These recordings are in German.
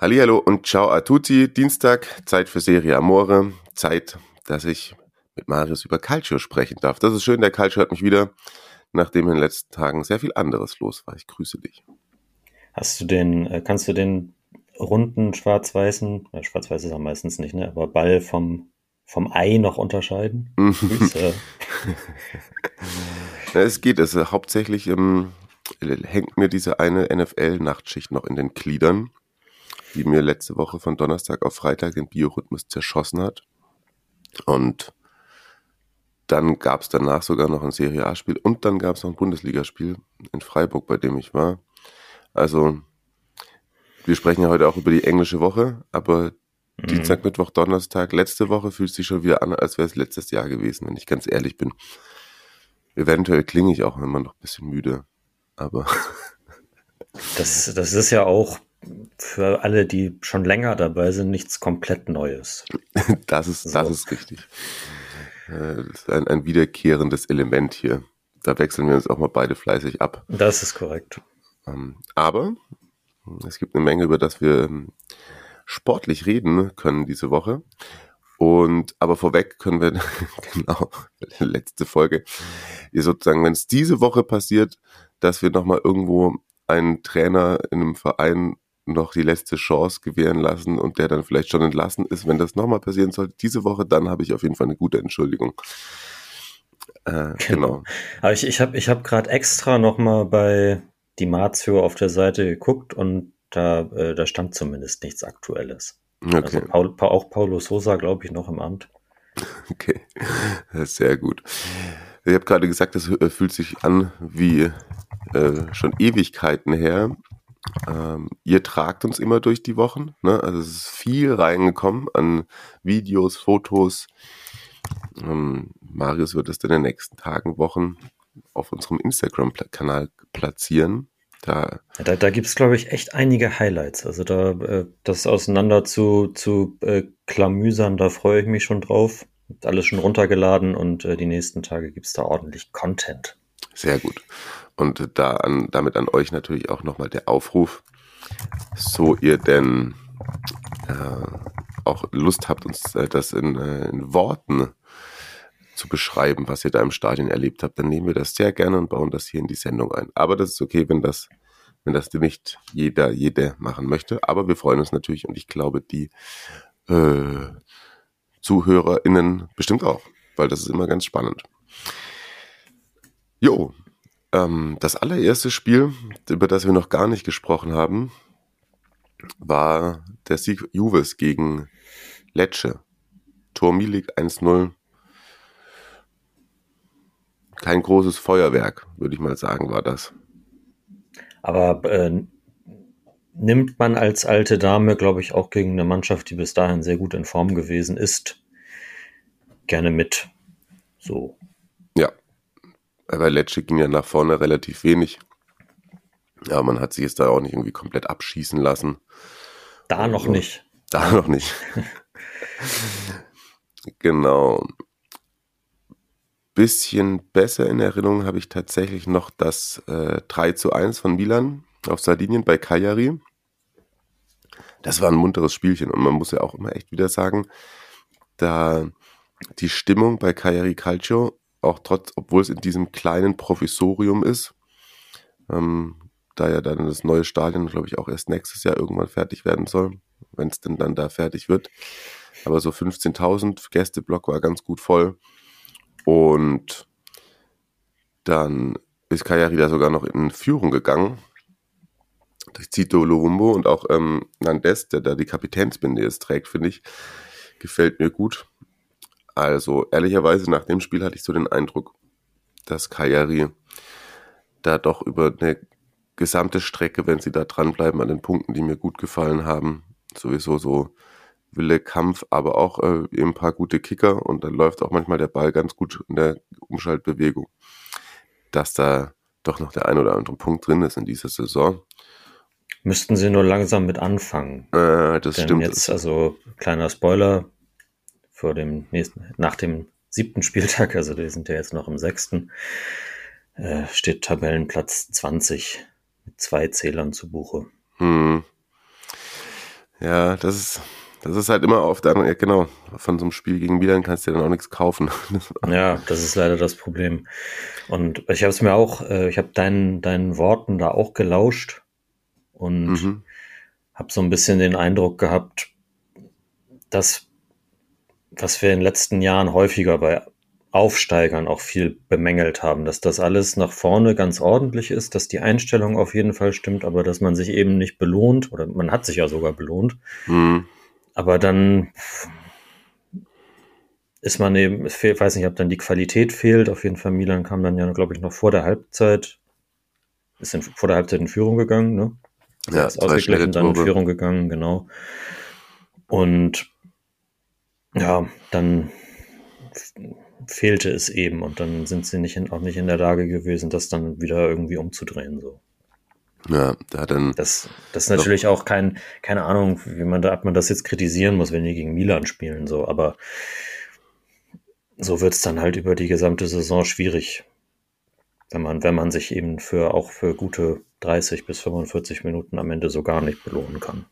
Hallihallo und ciao a tutti. Dienstag, Zeit für Serie Amore. Zeit, dass ich mit Marius über Calcio sprechen darf. Das ist schön, der Calcio hat mich wieder, nachdem in den letzten Tagen sehr viel anderes los war. Ich grüße dich. Hast du den, äh, kannst du den runden schwarz-weißen, äh, schwarz-weiß ist er meistens nicht, ne, aber Ball vom, vom Ei noch unterscheiden? Ja, es geht, es ist hauptsächlich ähm, hängt mir diese eine NFL-Nachtschicht noch in den Gliedern, die mir letzte Woche von Donnerstag auf Freitag den Biorhythmus zerschossen hat. Und dann gab es danach sogar noch ein Serie A-Spiel und dann gab es noch ein Bundesligaspiel in Freiburg, bei dem ich war. Also, wir sprechen ja heute auch über die englische Woche, aber Dienstag, Mittwoch, Donnerstag, letzte Woche fühlt sich schon wieder an, als wäre es letztes Jahr gewesen, wenn ich ganz ehrlich bin. Eventuell klinge ich auch immer noch ein bisschen müde, aber Das, das ist ja auch für alle, die schon länger dabei sind, nichts komplett Neues. das ist, So. das ist richtig. Äh, Das ist ein, ein wiederkehrendes Element hier. Da wechseln wir uns auch mal beide fleißig ab. Das ist korrekt. Ähm, Aber es gibt eine Menge, über das wir ähm, sportlich reden können diese Woche. Und aber vorweg können wir, genau, letzte Folge, sozusagen, wenn es diese Woche passiert, dass wir nochmal irgendwo einen Trainer in einem Verein noch die letzte Chance gewähren lassen und der dann vielleicht schon entlassen ist, wenn das nochmal passieren sollte, diese Woche, dann habe ich auf jeden Fall eine gute Entschuldigung. Äh, genau. Aber ich, ich habe ich hab gerade extra nochmal bei die Marzio auf der Seite geguckt und da, äh, da stand zumindest nichts Aktuelles. Okay. Also Paul, Pa- auch Paulo Sosa, glaube ich, noch im Amt. Okay, sehr gut. Ich habe gerade gesagt, das fühlt sich an wie äh, schon Ewigkeiten her. Ähm, ihr tragt uns immer durch die Wochen. Ne? Also es ist viel reingekommen an Videos, Fotos. Ähm, Marius wird es in den nächsten Tagen, Wochen auf unserem Instagram-Kanal platzieren. Da da da gibt es, glaube ich, echt einige Highlights. Also da äh, das auseinander zu, zu äh, klamüsern, da freue ich mich schon drauf. Alles schon runtergeladen und äh, die nächsten Tage gibt es da ordentlich Content. Sehr gut. Und da an, damit an euch natürlich auch nochmal der Aufruf, so ihr denn äh, auch Lust habt, uns äh, das in, äh, in Worten zu beschreiben, was ihr da im Stadion erlebt habt, dann nehmen wir das sehr gerne und bauen das hier in die Sendung ein. Aber das ist okay, wenn das, wenn das nicht jeder, jede machen möchte. Aber wir freuen uns natürlich und ich glaube, die äh, ZuhörerInnen bestimmt auch, weil das ist immer ganz spannend. Jo, ähm, das allererste Spiel, über das wir noch gar nicht gesprochen haben, war der Sieg Juves gegen Lecce. Tor Milik 1-0. Kein großes Feuerwerk, würde ich mal sagen, war das. Aber äh, nimmt man als alte Dame, glaube ich, auch gegen eine Mannschaft, die bis dahin sehr gut in Form gewesen ist, gerne mit. So. Bei Lecce ging ja nach vorne relativ wenig. Ja, man hat sich jetzt da auch nicht irgendwie komplett abschießen lassen. Da noch Ja. nicht. Da noch nicht. genau. Bisschen besser in Erinnerung habe ich tatsächlich noch das äh, 3 zu 1 von Milan auf Sardinien bei Cagliari. Das war ein munteres Spielchen und man muss ja auch immer echt wieder sagen, da die Stimmung bei Cagliari Calcio, auch trotz, obwohl es in diesem kleinen Provisorium ist, ähm, da ja dann das neue Stadion, glaube ich, auch erst nächstes Jahr irgendwann fertig werden soll, wenn es denn dann da fertig wird. Aber so 15.000 Gästeblock war ganz gut voll. Und dann ist Cagliari da sogar noch in Führung gegangen. Durch Zito Lovumbo und auch ähm, Nandes, der da die Kapitänsbinde jetzt trägt, finde ich, gefällt mir gut. Also ehrlicherweise nach dem Spiel hatte ich so den Eindruck, dass Cagliari da doch über eine gesamte Strecke, wenn sie da dranbleiben an den Punkten, die mir gut gefallen haben, sowieso so Wille, Kampf, aber auch äh, eben ein paar gute Kicker und dann läuft auch manchmal der Ball ganz gut in der Umschaltbewegung, dass da doch noch der ein oder andere Punkt drin ist in dieser Saison. Müssten sie nur langsam mit anfangen. Äh, das Denn stimmt. jetzt, also kleiner Spoiler, vor dem nächsten, nach dem siebten Spieltag, also wir sind ja jetzt noch im sechsten, äh, steht Tabellenplatz 20 mit zwei Zählern zu Buche. Hm. Ja, das ist, das ist halt immer auf der anderen, ja, genau, von so einem Spiel gegen Milan kannst du ja dann auch nichts kaufen. Ja, das ist leider das Problem. Und ich habe es mir auch, äh, ich habe deinen, deinen Worten da auch gelauscht und Mhm. habe so ein bisschen den Eindruck gehabt, dass was wir in den letzten Jahren häufiger bei Aufsteigern auch viel bemängelt haben, dass das alles nach vorne ganz ordentlich ist, dass die Einstellung auf jeden Fall stimmt, aber dass man sich eben nicht belohnt oder man hat sich ja sogar belohnt, Hm. aber dann ist man eben, fehlt, weiß nicht, ob dann die Qualität fehlt. Auf jeden Fall, Milan kam dann ja, glaube ich, noch vor der Halbzeit, ist in, vor der Halbzeit in Führung gegangen, ne? Ja, ist ausgeglichen, dann in. Führung gegangen, genau. Und ja, dann fehlte es eben und dann sind sie nicht in, auch nicht in der Lage gewesen, das dann wieder irgendwie umzudrehen. So. Ja, da dann, Das, das ist natürlich auch kein, keine Ahnung, wie man da, ob man das jetzt kritisieren muss, wenn die gegen Milan spielen, so, aber so wird es dann halt über die gesamte Saison schwierig. Wenn man, wenn man sich eben für auch für gute 30 bis 45 Minuten am Ende so gar nicht belohnen kann.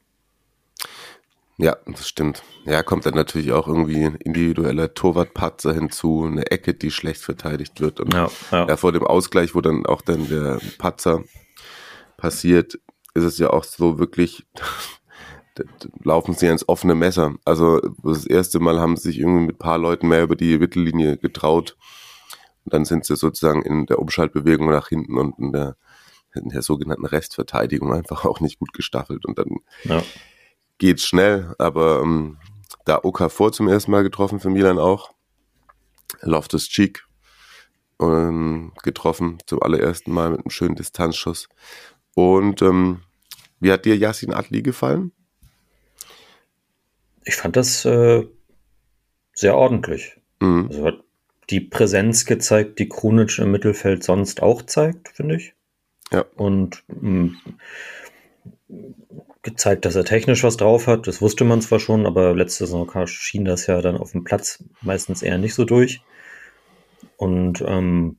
Ja, das stimmt. Ja, kommt dann natürlich auch irgendwie ein individueller Torwartpatzer hinzu, eine Ecke, die schlecht verteidigt wird und Ja, ja. ja, vor dem Ausgleich, wo dann auch dann der Patzer passiert, ist es ja auch so wirklich, laufen sie ins offene Messer. Also das erste Mal haben sie sich irgendwie mit ein paar Leuten mehr über die Mittellinie getraut. Und dann sind sie sozusagen in der Umschaltbewegung nach hinten und in der, in der sogenannten Restverteidigung einfach auch nicht gut gestaffelt. Und dann ja. Geht's schnell, aber ähm, da Okafor zum ersten Mal getroffen für Milan auch. Loftus Cheek ähm, getroffen zum allerersten Mal mit einem schönen Distanzschuss. Und ähm, wie hat dir Yassin Adli gefallen? Ich fand das äh, sehr ordentlich. Mhm. Also hat die Präsenz gezeigt, die Krunic im Mittelfeld sonst auch zeigt, finde ich. Ja. Und mh, gezeigt, dass er technisch was drauf hat. Das wusste man zwar schon, aber letzte Saison schien das ja dann auf dem Platz meistens eher nicht so durch. Und ähm,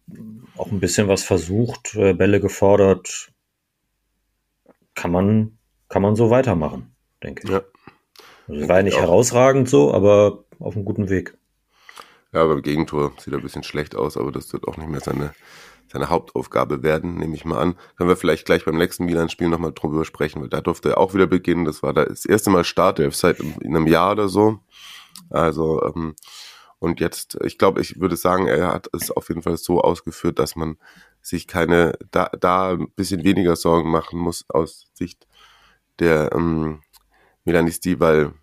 auch ein bisschen was versucht, äh, Bälle gefordert. Kann man, kann man so weitermachen, denke ich. Ja. Also, war ja nicht herausragend so, aber auf einem guten Weg. Ja, beim Gegentor sieht er ein bisschen schlecht aus, aber das wird auch nicht mehr seine, seine Hauptaufgabe werden, nehme ich mal an. Können wir vielleicht gleich beim nächsten Milan-Spiel nochmal drüber sprechen, weil da durfte er auch wieder beginnen. Das war da das erste Mal Startelf seit in einem Jahr oder so. Also, ähm, und jetzt, ich glaube, ich würde sagen, er hat es auf jeden Fall so ausgeführt, dass man sich keine, da, da ein bisschen weniger Sorgen machen muss aus Sicht der ähm, Milanisti, weil,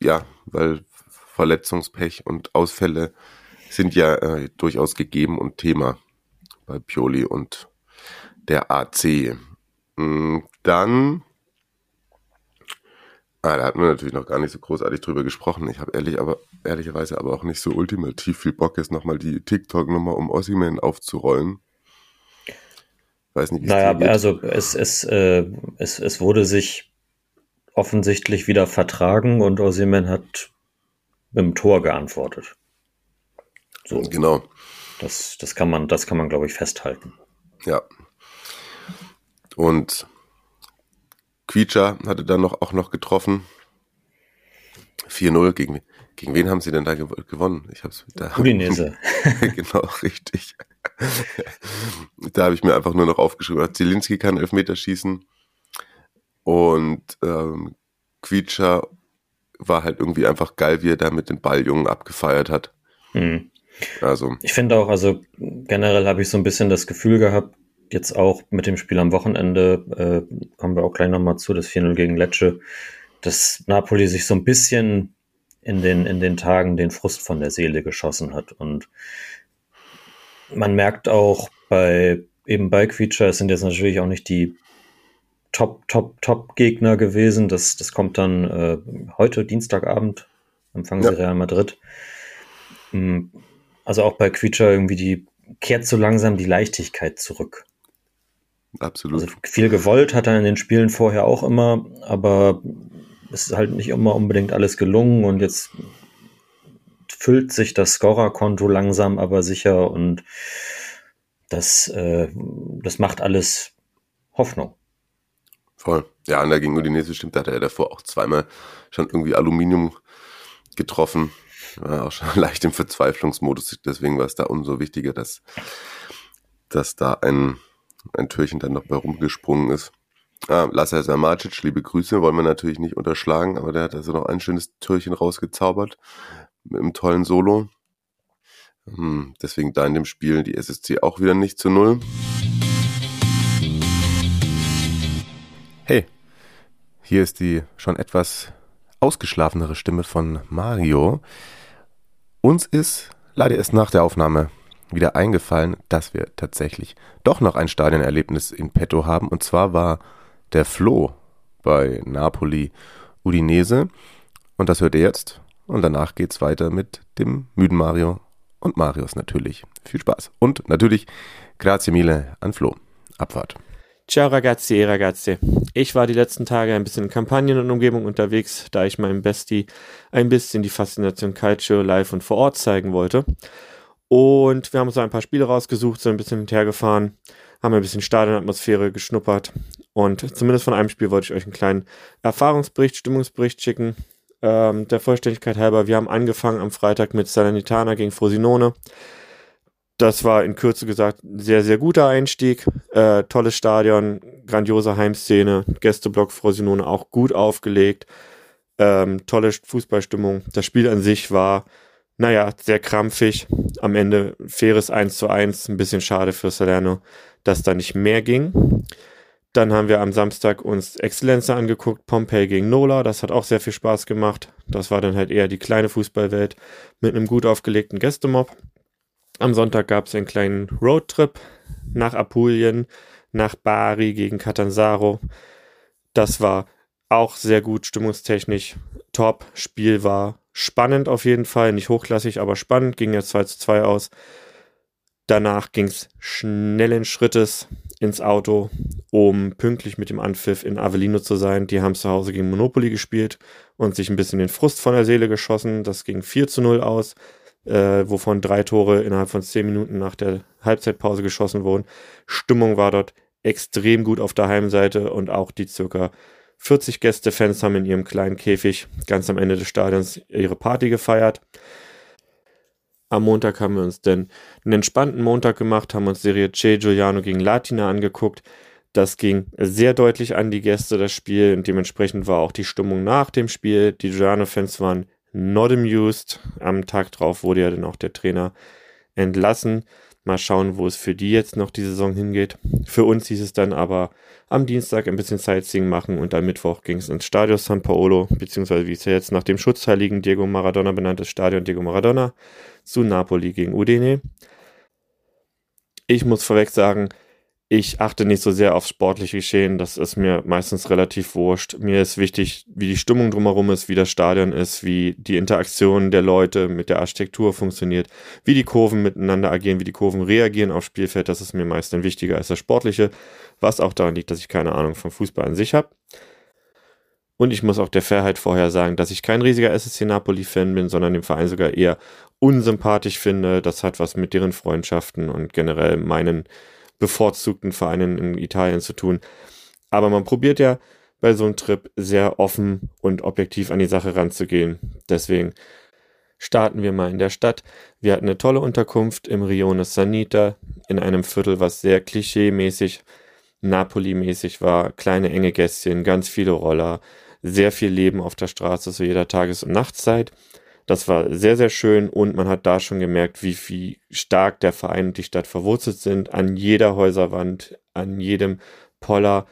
ja, weil Verletzungspech und Ausfälle sind ja äh, durchaus gegeben und Thema bei Pioli und der AC. Mm, Dann, ah, da hatten wir natürlich noch gar nicht so großartig drüber gesprochen. Ich habe ehrlich, aber ehrlicherweise aber auch nicht so ultimativ viel Bock, jetzt nochmal die TikTok-Nummer um Ossiman aufzurollen. Weiß nicht, wie es Naja, geht. also es, es, äh, es, es wurde sich offensichtlich wieder vertragen und Osimhen hat mit dem Tor geantwortet. So, Genau, das, das kann man, das kann man, glaube ich, festhalten. ja. Und Quietscher hatte dann noch, auch noch getroffen. 4-0 gegen, gegen wen haben sie denn da gew gewonnen? Ich hab's da. Udinese. genau, richtig. da habe ich mir einfach nur noch aufgeschrieben, Zielinski kann Elfmeter schießen und ähm, Quietscher war halt irgendwie einfach geil, wie er da mit den Balljungen abgefeiert hat. Hm. Also, Ich finde auch, also generell habe ich so ein bisschen das Gefühl gehabt, jetzt auch mit dem Spiel am Wochenende, äh, kommen wir auch gleich nochmal zu, das 4-0 gegen Lecce, dass Napoli sich so ein bisschen in den, in den Tagen den Frust von der Seele geschossen hat. Und man merkt auch bei, eben bei Quietscher, es sind jetzt natürlich auch nicht die Top, Top, Top-Gegner gewesen. Das, das kommt dann äh, heute, Dienstagabend, empfangen sie ja. Real Madrid. Also auch bei Quietscher irgendwie die kehrt so langsam die Leichtigkeit zurück. Absolut. Also viel gewollt hat er in den Spielen vorher auch immer, aber es ist halt nicht immer unbedingt alles gelungen und jetzt füllt sich das Scorerkonto langsam aber sicher und das, äh, das macht alles Hoffnung. Voll. Ja, und da gegen Udinese stimmt, da hat er davor auch zweimal schon irgendwie Aluminium getroffen. War auch schon leicht im Verzweiflungsmodus. Deswegen war es da umso wichtiger, dass, dass da ein, ein Türchen dann noch bei rumgesprungen ist. Ah, Lasser Samacic, liebe Grüße, wollen wir natürlich nicht unterschlagen, aber der hat also noch ein schönes Türchen rausgezaubert mit einem tollen Solo. Hm, deswegen da in dem Spiel die SSC auch wieder nicht zu null. Hey, hier ist die schon etwas ausgeschlafenere Stimme von Mario. Uns ist leider erst nach der Aufnahme wieder eingefallen, dass wir tatsächlich doch noch ein Stadionerlebnis in petto haben. Und zwar war der Flo bei Napoli Udinese. Und das hört ihr jetzt. Und danach geht's weiter mit dem müden Mario und Marius natürlich. Viel Spaß. Und natürlich grazie mille an Flo. Abfahrt. Ciao ragazzi e ragazze. Ich war die letzten Tage ein bisschen in Kampagnen und Umgebung unterwegs, da ich meinem Bestie ein bisschen die Faszination Calcio live und vor Ort zeigen wollte. Und wir haben uns ein paar Spiele rausgesucht, sind ein bisschen hinterhergefahren, haben ein bisschen Stadionatmosphäre geschnuppert. Und zumindest von einem Spiel wollte ich euch einen kleinen Erfahrungsbericht, Stimmungsbericht schicken. Ähm, der Vollständigkeit halber, wir haben angefangen am Freitag mit Salernitana gegen Frosinone. Das war in Kürze gesagt ein sehr, sehr guter Einstieg. Äh, tolles Stadion, grandiose Heimszene, Gästeblock Frosinone auch gut aufgelegt. Ähm, tolle Fußballstimmung. Das Spiel an sich war, naja, sehr krampfig. Am Ende faires 1 zu 1. Ein bisschen schade für Salerno, dass da nicht mehr ging. Dann haben wir am Samstag uns Exzellenza angeguckt, Pompey gegen Nola. Das hat auch sehr viel Spaß gemacht. Das war dann halt eher die kleine Fußballwelt mit einem gut aufgelegten Gästemob. Am Sonntag gab es einen kleinen Roadtrip nach Apulien, nach Bari gegen Catanzaro. Das war auch sehr gut, stimmungstechnisch top. Spiel war spannend auf jeden Fall, nicht hochklassig, aber spannend. Ging ja 2 zu 2 aus. Danach ging es schnellen Schrittes ins Auto, um pünktlich mit dem Anpfiff in Avellino zu sein. Die haben zu Hause gegen Monopoly gespielt und sich ein bisschen den Frust von der Seele geschossen. Das ging 4 zu 0 aus äh, wovon drei Tore innerhalb von zehn Minuten nach der Halbzeitpause geschossen wurden. Stimmung war dort extrem gut auf der Heimseite und auch die circa 40 Gästefans haben in ihrem kleinen Käfig ganz am Ende des Stadions ihre Party gefeiert. Am Montag haben wir uns dann einen entspannten Montag gemacht, haben uns Serie C Giuliano gegen Latina angeguckt. Das ging sehr deutlich an die Gäste, das Spiel, und dementsprechend war auch die Stimmung nach dem Spiel. Die Giuliano-Fans waren not amused. Am Tag drauf wurde ja dann auch der Trainer entlassen. Mal schauen, wo es für die jetzt noch die Saison hingeht. Für uns hieß es dann aber am Dienstag ein bisschen Sightseeing machen und am Mittwoch ging es ins Stadion San Paolo, beziehungsweise wie es ja jetzt nach dem Schutzheiligen Diego Maradona benanntes Stadion Diego Maradona zu Napoli gegen Udine. Ich muss vorweg sagen, ich achte nicht so sehr aufs sportliche Geschehen, das ist mir meistens relativ wurscht. Mir ist wichtig, wie die Stimmung drumherum ist, wie das Stadion ist, wie die Interaktion der Leute mit der Architektur funktioniert, wie die Kurven miteinander agieren, wie die Kurven reagieren aufs Spielfeld. Das ist mir meistens wichtiger als das Sportliche, was auch daran liegt, dass ich keine Ahnung vom Fußball an sich habe. Und ich muss auch der Fairheit vorher sagen, dass ich kein riesiger SSC Napoli-Fan bin, sondern den Verein sogar eher unsympathisch finde. Das hat was mit deren Freundschaften und generell meinen bevorzugten Vereinen in Italien zu tun. Aber man probiert ja bei so einem Trip sehr offen und objektiv an die Sache ranzugehen. Deswegen starten wir mal in der Stadt. Wir hatten eine tolle Unterkunft im Rione Sanita in einem Viertel, was sehr klischee-mäßig, Napoli-mäßig war. Kleine enge Gästchen, ganz viele Roller, sehr viel Leben auf der Straße zu jeder Tages- und Nachtszeit. Das war sehr, sehr schön und man hat da schon gemerkt, wie, wie stark der Verein und die Stadt verwurzelt sind. An jeder Häuserwand, an jedem Poller,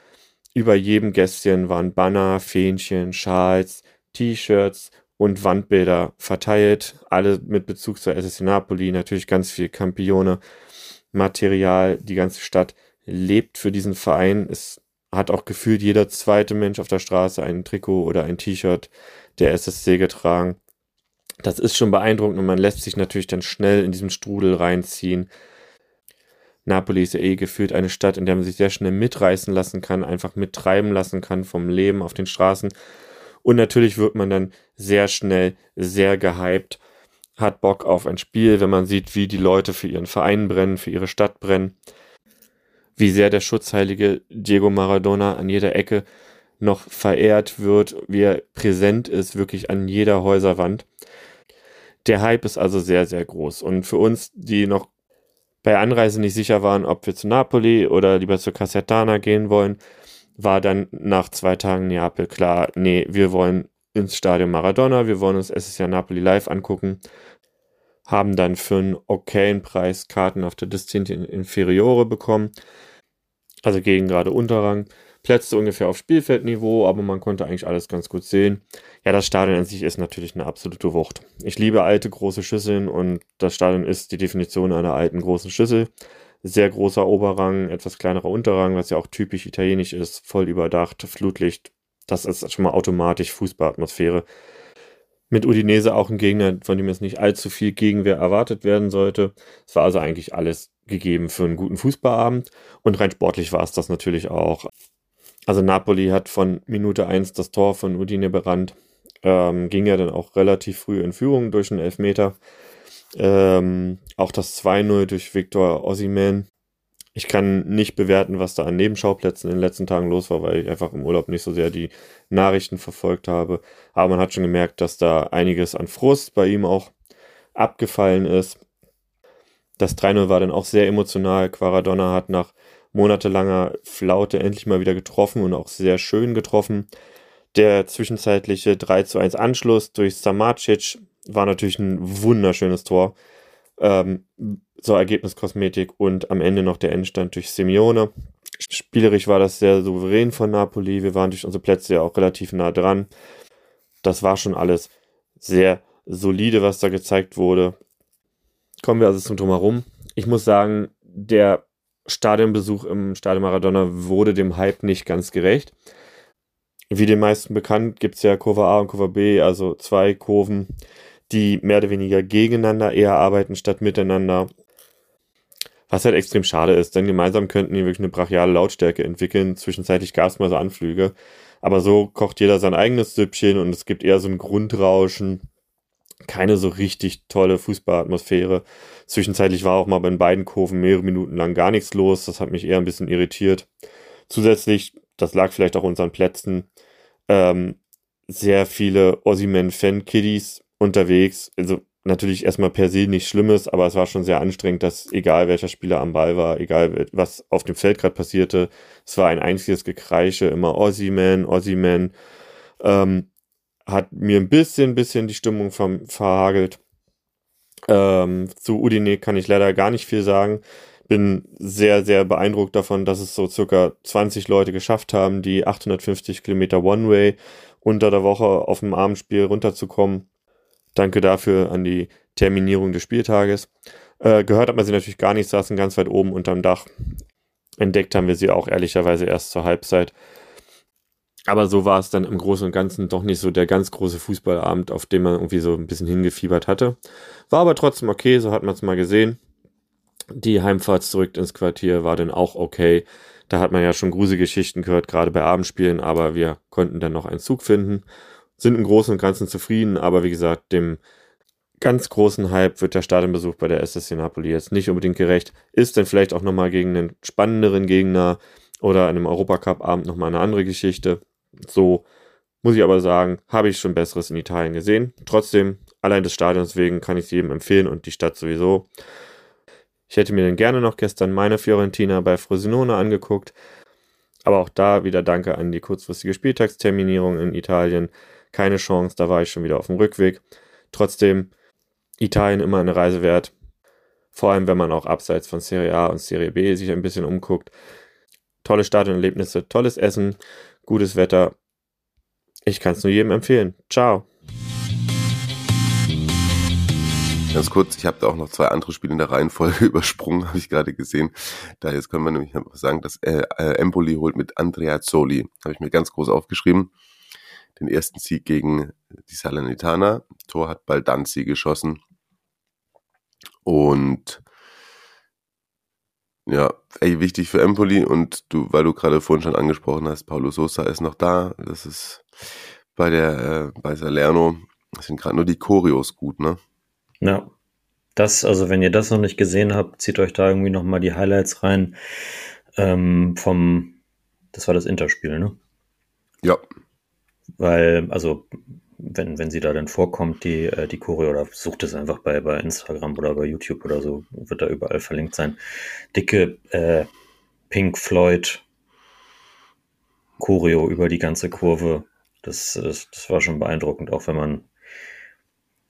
über jedem Gästchen waren Banner, Fähnchen, Schals, T-Shirts und Wandbilder verteilt. Alle mit Bezug zur SSC Napoli, natürlich ganz viel Campione, Material. Die ganze Stadt lebt für diesen Verein, ist hat auch gefühlt jeder zweite Mensch auf der Straße ein Trikot oder ein T-Shirt der SSC getragen. Das ist schon beeindruckend und man lässt sich natürlich dann schnell in diesem Strudel reinziehen. Napoli ist ja eh gefühlt eine Stadt, in der man sich sehr schnell mitreißen lassen kann, einfach mittreiben lassen kann vom Leben auf den Straßen. Und natürlich wird man dann sehr schnell sehr gehypt, hat Bock auf ein Spiel, wenn man sieht, wie die Leute für ihren Verein brennen, für ihre Stadt brennen, wie sehr der schutzheilige Diego Maradona an jeder Ecke noch verehrt wird, wie er präsent ist, wirklich an jeder Häuserwand. Der Hype ist also sehr, sehr groß. Und für uns, die noch bei Anreise nicht sicher waren, ob wir zu Napoli oder lieber zu Casertana gehen wollen, war dann nach zwei Tagen Neapel klar, nee, wir wollen ins Stadion Maradona, wir wollen uns SSC Napoli live angucken, haben dann für einen okayen Preis Karten auf der Distinti Inferiore bekommen, also gegen gerade Unterrang, Plätze ungefähr auf Spielfeldniveau, aber man konnte eigentlich alles ganz gut sehen. Ja, das Stadion an sich ist natürlich eine absolute Wucht. Ich liebe alte große Schüsseln und das Stadion ist die Definition einer alten großen Schüssel. Sehr großer Oberrang, etwas kleinerer Unterrang, was ja auch typisch italienisch ist, voll überdacht, Flutlicht. Das ist schon mal automatisch Fußballatmosphäre. Mit Udinese auch ein Gegner, von dem jetzt nicht allzu viel Gegenwehr erwartet werden sollte. Es war also eigentlich alles gegeben für einen guten Fußballabend. Und rein sportlich war es das natürlich auch. Also Napoli hat von Minute 1 das Tor von Udine berannt. Ähm, ging ja dann auch relativ früh in Führung durch einen Elfmeter. Ähm, auch das 2-0 durch Victor Ossiman. Ich kann nicht bewerten, was da an Nebenschauplätzen in den letzten Tagen los war, weil ich einfach im Urlaub nicht so sehr die Nachrichten verfolgt habe. Aber man hat schon gemerkt, dass da einiges an Frust bei ihm auch abgefallen ist. Das 3-0 war dann auch sehr emotional. Quaradonna hat nach monatelanger Flaute endlich mal wieder getroffen und auch sehr schön getroffen. Der zwischenzeitliche 3 zu 1 Anschluss durch Samacic war natürlich ein wunderschönes Tor. Ähm, so Ergebniskosmetik und am Ende noch der Endstand durch Simeone. Spielerisch war das sehr souverän von Napoli. Wir waren durch unsere Plätze ja auch relativ nah dran. Das war schon alles sehr solide, was da gezeigt wurde. Kommen wir also zum Drumherum. Ich muss sagen, der Stadionbesuch im Stadion Maradona wurde dem Hype nicht ganz gerecht. Wie den meisten bekannt, gibt es ja Kurve A und Kurve B, also zwei Kurven, die mehr oder weniger gegeneinander eher arbeiten statt miteinander. Was halt extrem schade ist, denn gemeinsam könnten die wirklich eine brachiale Lautstärke entwickeln. Zwischenzeitlich gab es mal so Anflüge. Aber so kocht jeder sein eigenes Süppchen und es gibt eher so ein Grundrauschen. Keine so richtig tolle Fußballatmosphäre. Zwischenzeitlich war auch mal bei beiden Kurven mehrere Minuten lang gar nichts los. Das hat mich eher ein bisschen irritiert. Zusätzlich, das lag vielleicht auch unseren Plätzen, ähm, sehr viele Ossiman-Fan-Kiddies unterwegs. Also natürlich erstmal per se nichts Schlimmes, aber es war schon sehr anstrengend, dass egal welcher Spieler am Ball war, egal was auf dem Feld gerade passierte, es war ein einziges Gekreische, immer Ossiman, Ossiman. Ähm, hat mir ein bisschen, bisschen die Stimmung vom, verhagelt. Ähm, zu Udine kann ich leider gar nicht viel sagen. Bin sehr, sehr beeindruckt davon, dass es so circa 20 Leute geschafft haben, die 850 Kilometer One-Way unter der Woche auf dem Abendspiel runterzukommen. Danke dafür an die Terminierung des Spieltages. Äh, gehört hat man sie natürlich gar nicht, saßen ganz weit oben unterm Dach. Entdeckt haben wir sie auch ehrlicherweise erst zur Halbzeit. Aber so war es dann im Großen und Ganzen doch nicht so der ganz große Fußballabend, auf den man irgendwie so ein bisschen hingefiebert hatte. War aber trotzdem okay, so hat man es mal gesehen. Die Heimfahrt zurück ins Quartier war dann auch okay. Da hat man ja schon Gruselgeschichten gehört, gerade bei Abendspielen, aber wir konnten dann noch einen Zug finden. Sind im Großen und Ganzen zufrieden, aber wie gesagt, dem ganz großen Hype wird der Stadionbesuch bei der SSC Napoli jetzt nicht unbedingt gerecht. Ist dann vielleicht auch nochmal gegen einen spannenderen Gegner oder an einem Europacup-Abend nochmal eine andere Geschichte. So muss ich aber sagen, habe ich schon Besseres in Italien gesehen. Trotzdem, allein des Stadions wegen kann ich es jedem empfehlen und die Stadt sowieso. Ich hätte mir dann gerne noch gestern meine Fiorentina bei Frosinone angeguckt. Aber auch da wieder Danke an die kurzfristige Spieltagsterminierung in Italien. Keine Chance, da war ich schon wieder auf dem Rückweg. Trotzdem, Italien immer eine Reise wert. Vor allem, wenn man auch abseits von Serie A und Serie B sich ein bisschen umguckt. Tolle Stadionerlebnisse, tolles Essen, gutes Wetter. Ich kann es nur jedem empfehlen. Ciao. Ganz kurz, ich habe da auch noch zwei andere Spiele in der Reihenfolge übersprungen, habe ich gerade gesehen. Da jetzt können wir nämlich sagen, dass äh, äh, Empoli holt mit Andrea Zoli. Habe ich mir ganz groß aufgeschrieben. Den ersten Sieg gegen die Salernitana. Tor hat Baldanzi geschossen. Und ja, ey, wichtig für Empoli und du, weil du gerade vorhin schon angesprochen hast, Paulo Sosa ist noch da. Das ist bei der, äh, bei Salerno sind gerade nur die Choreos gut, ne? Ja. Das, also wenn ihr das noch nicht gesehen habt, zieht euch da irgendwie nochmal die Highlights rein ähm, vom, das war das Interspiel, ne? Ja. Weil, also wenn, wenn sie da dann vorkommt, die, äh, die Choreo, oder sucht es einfach bei, bei Instagram oder bei YouTube oder so, wird da überall verlinkt sein. Dicke äh, Pink Floyd Choreo über die ganze Kurve. Das, das, das war schon beeindruckend, auch wenn man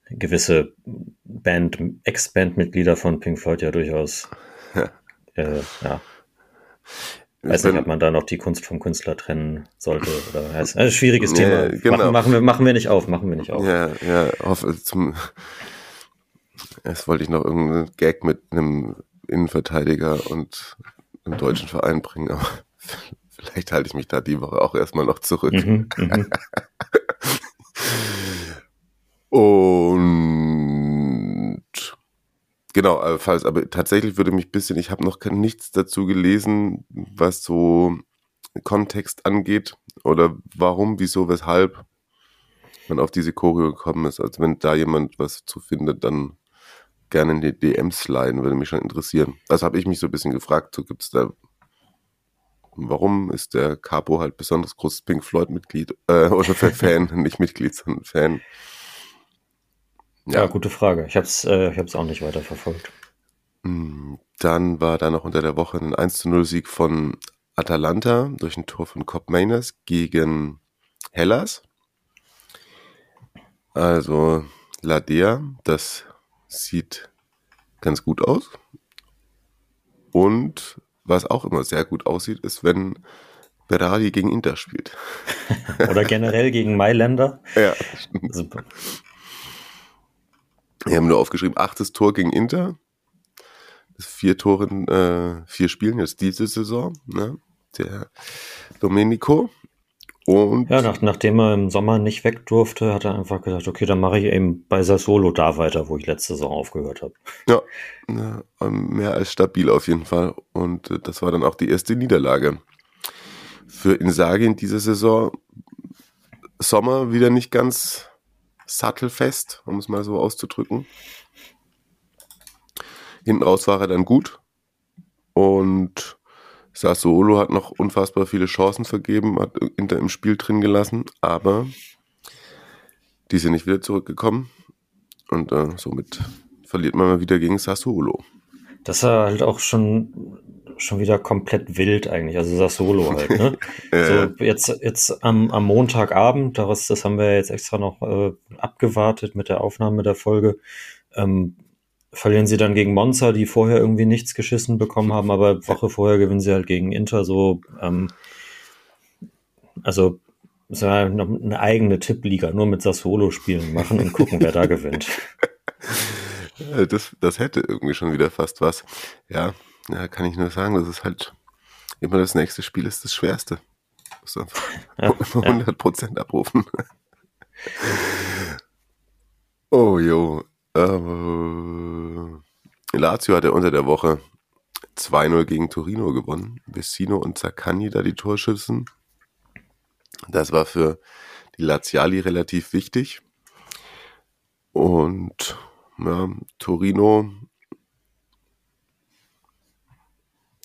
gewisse Band, Ex-Bandmitglieder von Pink Floyd ja durchaus ja. Äh, ja. Weiß nicht, ob man da noch die Kunst vom Künstler trennen sollte oder heißt. Ein schwieriges Thema. genau. machen, machen, wir, machen wir nicht auf, machen wir nicht auf. Ja, ja, hoffe zum. Erst wollte ich noch irgendeinen Gag mit einem Innenverteidiger und einem deutschen Verein bringen, aber vielleicht halte ich mich da die Woche auch erstmal noch zurück. Mhm, mhm. Und Genau, äh, falls, aber tatsächlich würde mich ein bisschen, ich habe noch nichts dazu gelesen, was so Kontext angeht oder warum, wieso, weshalb man auf diese Choreo gekommen ist. Also wenn da jemand was zu findet, dann gerne in die DMs sliden, würde mich schon interessieren. Also habe ich mich so ein bisschen gefragt, so gibt es da, warum ist der Capo halt besonders großes Pink Floyd-Mitglied äh, oder Fan, nicht Mitglied, sondern Fan. Ja, ja gute Frage. Ich habe es äh, ich hab's auch nicht weiter verfolgt. Hm, dann war da noch unter der Woche ein 1 0 Sieg von Atalanta durch ein Tor von Cobb Mainers gegen Hellas. Also Ladea, das sieht ganz gut aus. Und was auch immer sehr gut aussieht, ist, wenn Berardi gegen Inter spielt. Oder generell gegen Mailänder. Ja, Super. Wir haben nur aufgeschrieben, achtes Tor gegen Inter. Vier Tore in äh, vier Spielen jetzt diese Saison. Ne? Der Domenico. Und ja, nach, nachdem er im Sommer nicht weg durfte, hat er einfach gesagt, okay, dann mache ich eben bei Sassolo da weiter, wo ich letzte Saison aufgehört habe. Ja, ne, mehr als stabil auf jeden Fall. Und äh, das war dann auch die erste Niederlage für Insagi in dieser Saison. Sommer wieder nicht ganz sattelfest, um es mal so auszudrücken. Hinten raus war er dann gut. Und Sassuolo hat noch unfassbar viele Chancen vergeben, hat Inter im Spiel drin gelassen, aber die sind nicht wieder zurückgekommen. Und äh, somit verliert man mal wieder gegen Sassuolo. Das war halt auch schon schon wieder komplett wild eigentlich. Also das Solo halt, ne? ja. So jetzt, jetzt am, am Montagabend, daraus, das haben wir jetzt extra noch äh, abgewartet mit der Aufnahme der Folge. Ähm, verlieren sie dann gegen Monza, die vorher irgendwie nichts geschissen bekommen haben, aber Woche vorher gewinnen sie halt gegen Inter so, ähm, also noch eine eigene Tippliga, nur mit Sassolo-Spielen machen und gucken, wer da gewinnt. Das, das hätte irgendwie schon wieder fast was. Ja, ja, kann ich nur sagen, das ist halt immer das nächste Spiel ist das schwerste. Das ist einfach ja, 100% ja. abrufen. oh jo. Äh, Lazio hat ja unter der Woche 2-0 gegen Torino gewonnen. Vecino und Zaccagni da die Torschützen. Das war für die Laziali relativ wichtig. Und ja, Torino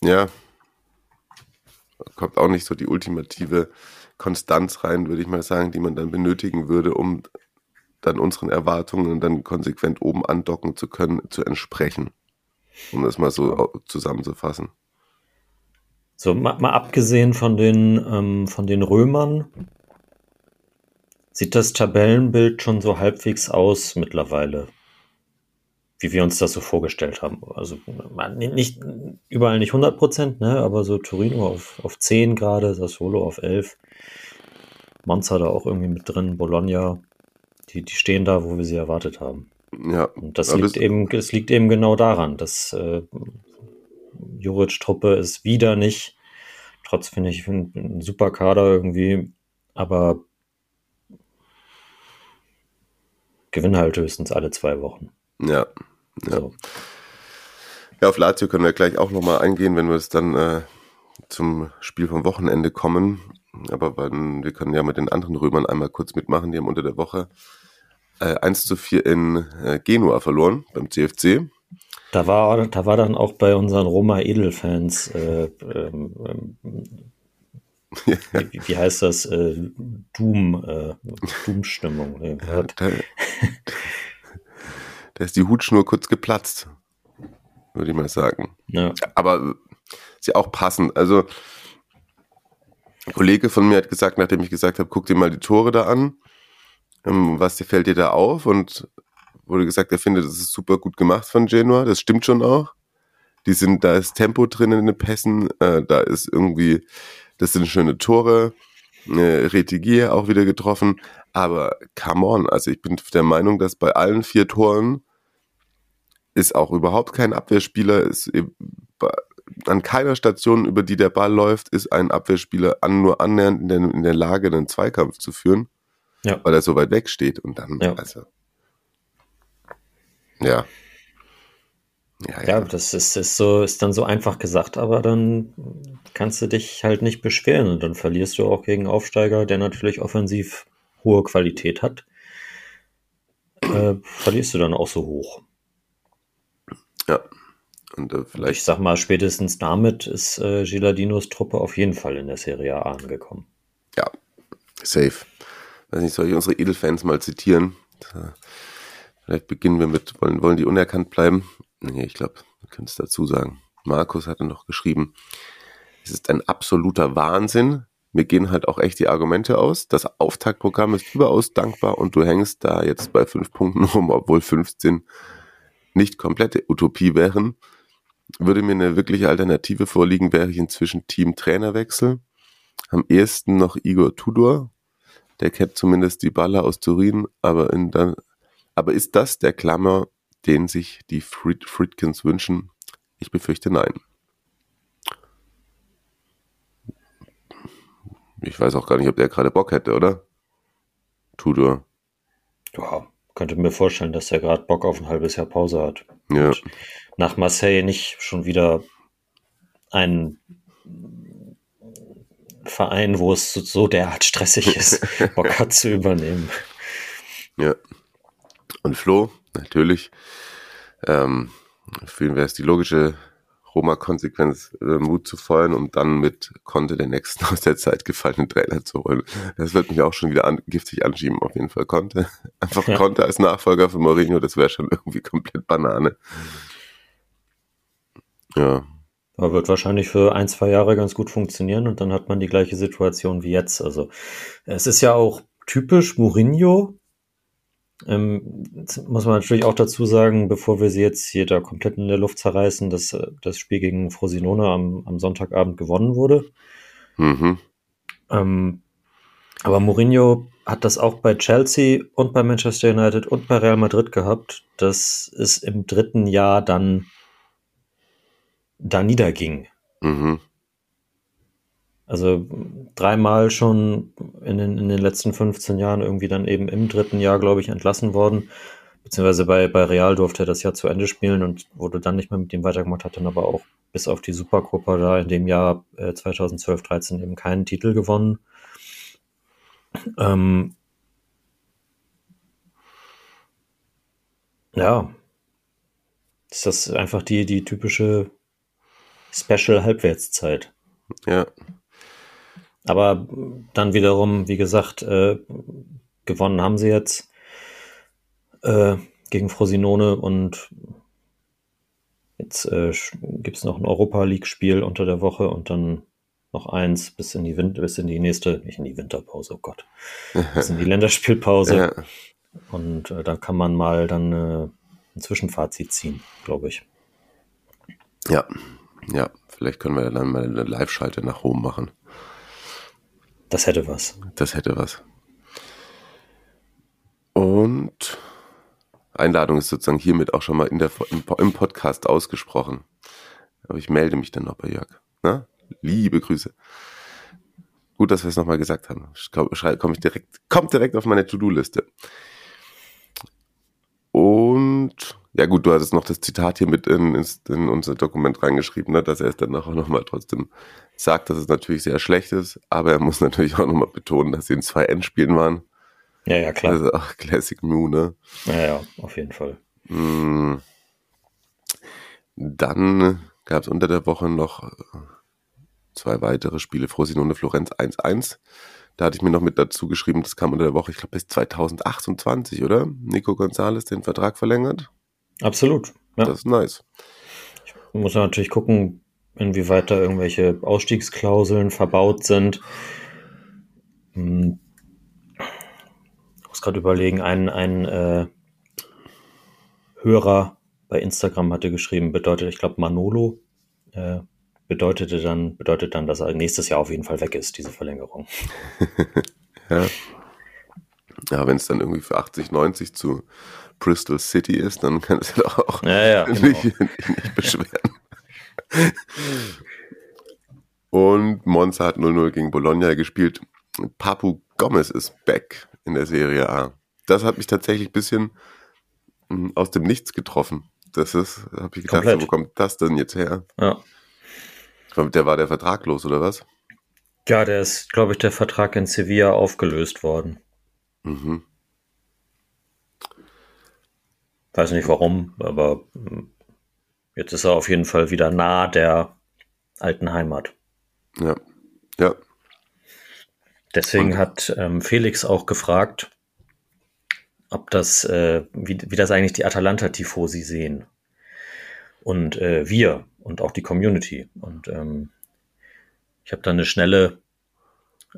ja, kommt auch nicht so die ultimative Konstanz rein, würde ich mal sagen, die man dann benötigen würde, um dann unseren Erwartungen dann konsequent oben andocken zu können, zu entsprechen. Um das mal so zusammenzufassen. So, mal, mal abgesehen von den, ähm, von den Römern, sieht das Tabellenbild schon so halbwegs aus mittlerweile wie wir uns das so vorgestellt haben. Also nicht überall nicht 100 Prozent, ne, aber so Torino auf, auf 10 gerade, Sassuolo auf 11, Monza da auch irgendwie mit drin, Bologna, die, die stehen da, wo wir sie erwartet haben. Ja, Und das liegt eben, es liegt eben genau daran, dass äh, Juric-Truppe ist wieder nicht, trotz finde ich find, ein super Kader irgendwie, aber gewinnen halt höchstens alle zwei Wochen. Ja. Ja. So. ja, auf Lazio können wir gleich auch nochmal eingehen, wenn wir es dann äh, zum Spiel vom Wochenende kommen. Aber wann, wir können ja mit den anderen Römern einmal kurz mitmachen. Die haben unter der Woche äh, 1 zu 4 in äh, Genua verloren beim CFC. Da war, da war dann auch bei unseren Roma-Edelfans, äh, ähm, ähm, wie, wie heißt das, äh, Doom, äh, Doom-Stimmung. äh, Ja, da, da ist die Hutschnur kurz geplatzt, würde ich mal sagen. Ja. Aber ist ja auch passend. Also, ein Kollege von mir hat gesagt, nachdem ich gesagt habe, guck dir mal die Tore da an, ähm, was dir fällt dir da auf? Und wurde gesagt, er findet, das ist super gut gemacht von Genua. Das stimmt schon auch. Die sind, da ist Tempo drin in den Pässen, äh, da ist irgendwie, das sind schöne Tore. Äh, Retigier auch wieder getroffen. Aber come on, also ich bin der Meinung, dass bei allen vier Toren ist auch überhaupt kein Abwehrspieler, ist bei- an keiner Station, über die der Ball läuft, ist ein Abwehrspieler an, nur annähernd in der, in der Lage, einen Zweikampf zu führen, Ja. weil er so weit weg steht und dann, Ja. also, ja. Ja, Ja, ja. das ist, ist so, ist dann so einfach gesagt, aber dann kannst du dich halt nicht beschweren und dann verlierst du auch gegen Aufsteiger, der natürlich offensiv hohe Qualität hat. Äh, verlierst du dann auch so hoch. ja. Und äh, Ich vielleicht, sag mal, spätestens damit ist äh, Giladinos Truppe auf jeden Fall in der Serie A angekommen. ja, safe. Weiß nicht, soll ich unsere Edelfans mal zitieren? Vielleicht beginnen wir mit, wollen, wollen die unerkannt bleiben? Nee, ich glaube, wir können es dazu sagen. Markus hatte noch geschrieben, es ist ein absoluter Wahnsinn. Mir gehen halt auch echt die Argumente aus. Das Auftaktprogramm ist überaus dankbar und du hängst da jetzt bei fünf Punkten rum, obwohl 15 nicht komplette Utopie wären. Würde mir eine wirkliche Alternative vorliegen, wäre ich inzwischen Team-Trainerwechsel. Am ehesten noch Igor Tudor. Der kennt zumindest die Baller aus Turin, aber in der, aber ist das der Klammer, den sich die Fried, Friedkins wünschen? Ich befürchte nein. Ich weiß auch gar nicht, ob der gerade Bock hätte, oder? Tudor. Ja, könnte mir vorstellen, dass er gerade Bock auf ein halbes Jahr Pause hat. Ja. Und nach Marseille nicht schon wieder ein Verein, wo es so, so derart stressig ist, Bock hat zu übernehmen. Ja. Und Flo, natürlich. Ähm, für ihn wäre es die logische Roma-Konsequenz, äh, Mut zu feuern, um dann mit Conte den nächsten aus der Zeit gefallenen Trainer zu holen. Das wird mich auch schon wieder an, giftig anschieben, auf jeden Fall. Conte. Einfach Ja. Conte als Nachfolger für Mourinho, das wäre schon irgendwie komplett Banane. Ja. Aber wird wahrscheinlich für ein, zwei Jahre ganz gut funktionieren und dann hat man die gleiche Situation wie jetzt. Also es ist ja auch typisch Mourinho. Ähm, jetzt muss man natürlich auch dazu sagen, bevor wir sie jetzt hier da komplett in der Luft zerreißen, dass äh, das Spiel gegen Frosinone am, am Sonntagabend gewonnen wurde. Mhm. Ähm, aber Mourinho hat das auch bei Chelsea und bei Manchester United und bei Real Madrid gehabt, dass es im dritten Jahr dann da niederging. Mhm. Also dreimal schon in den, in den letzten 15 Jahren irgendwie dann eben im dritten Jahr, glaube ich, entlassen worden. Beziehungsweise bei, bei Real durfte er das Jahr zu Ende spielen und wurde dann nicht mehr mit ihm weitergemacht, hat dann aber auch bis auf die Supercopa da in dem Jahr äh, 2012-13 eben keinen Titel gewonnen. Ähm, ja, ist das einfach die, die typische Special-Halbwertszeit. Ja. Aber dann wiederum, wie gesagt, äh, gewonnen haben sie jetzt äh, gegen Frosinone und jetzt äh, gibt es noch ein Europa League-Spiel unter der Woche und dann noch eins bis in die Win bis in die nächste, nicht in die Winterpause, oh Gott, bis in die Länderspielpause. ja. Und äh, da kann man mal dann äh, ein Zwischenfazit ziehen, glaube ich. Ja. Ja. Vielleicht können wir dann mal eine Live-Schalte nach Rom machen. Das hätte was. Das hätte was. Und Einladung ist sozusagen hiermit auch schon mal in der, im, im Podcast ausgesprochen. Aber ich melde mich dann noch bei Jörg. Na? Liebe Grüße. Gut, dass wir es nochmal gesagt haben. Komm ich direkt, kommt direkt auf meine To-Do-Liste. Und ja gut, du hattest noch das Zitat hier mit in, in unser Dokument reingeschrieben, ne, dass er es dann auch nochmal trotzdem sagt, dass es natürlich sehr schlecht ist, aber er muss natürlich auch nochmal betonen, dass sie in zwei Endspielen waren. Ja, ja, klar. Also auch Classic Mew, ne? Ja, ja, auf jeden Fall. Mm. Dann gab es unter der Woche noch zwei weitere Spiele, Frosinone Florenz 1-1. Da hatte ich mir noch mit dazu geschrieben, das kam unter der Woche, ich glaube bis 2028, oder? Nico Gonzalez den Vertrag verlängert. Absolut. Ja. Das ist nice. Ich muss natürlich gucken, inwieweit da irgendwelche Ausstiegsklauseln verbaut sind. Hm. Ich muss gerade überlegen, ein, ein äh, Hörer bei Instagram hatte geschrieben, bedeutet, ich glaube, Manolo äh, bedeutete dann, bedeutet dann, dass er nächstes Jahr auf jeden Fall weg ist, diese Verlängerung. ja. Ja, wenn es dann irgendwie für 80, 90 zu Bristol City ist, dann kann es ja doch auch ja, ja, genau. nicht, nicht beschweren. Und Monza hat 0-0 gegen Bologna gespielt. Papu Gomez ist back in der Serie A. Das hat mich tatsächlich ein bisschen hm, aus dem Nichts getroffen. Das ist, habe ich gedacht, wo kommt das denn jetzt her? Ja. Der war der Vertrag los, oder was? Ja, der ist, glaube ich, der Vertrag in Sevilla aufgelöst worden. Mhm. Weiß nicht warum, aber hm, jetzt ist er auf jeden Fall wieder nah der alten Heimat. Ja, ja. Deswegen Und? hat ähm, Felix auch gefragt, ob das, äh, wie, wie das eigentlich die Atalanta-Tifosi sehen. Und äh, wir und auch die Community. Und ähm, ich habe da eine schnelle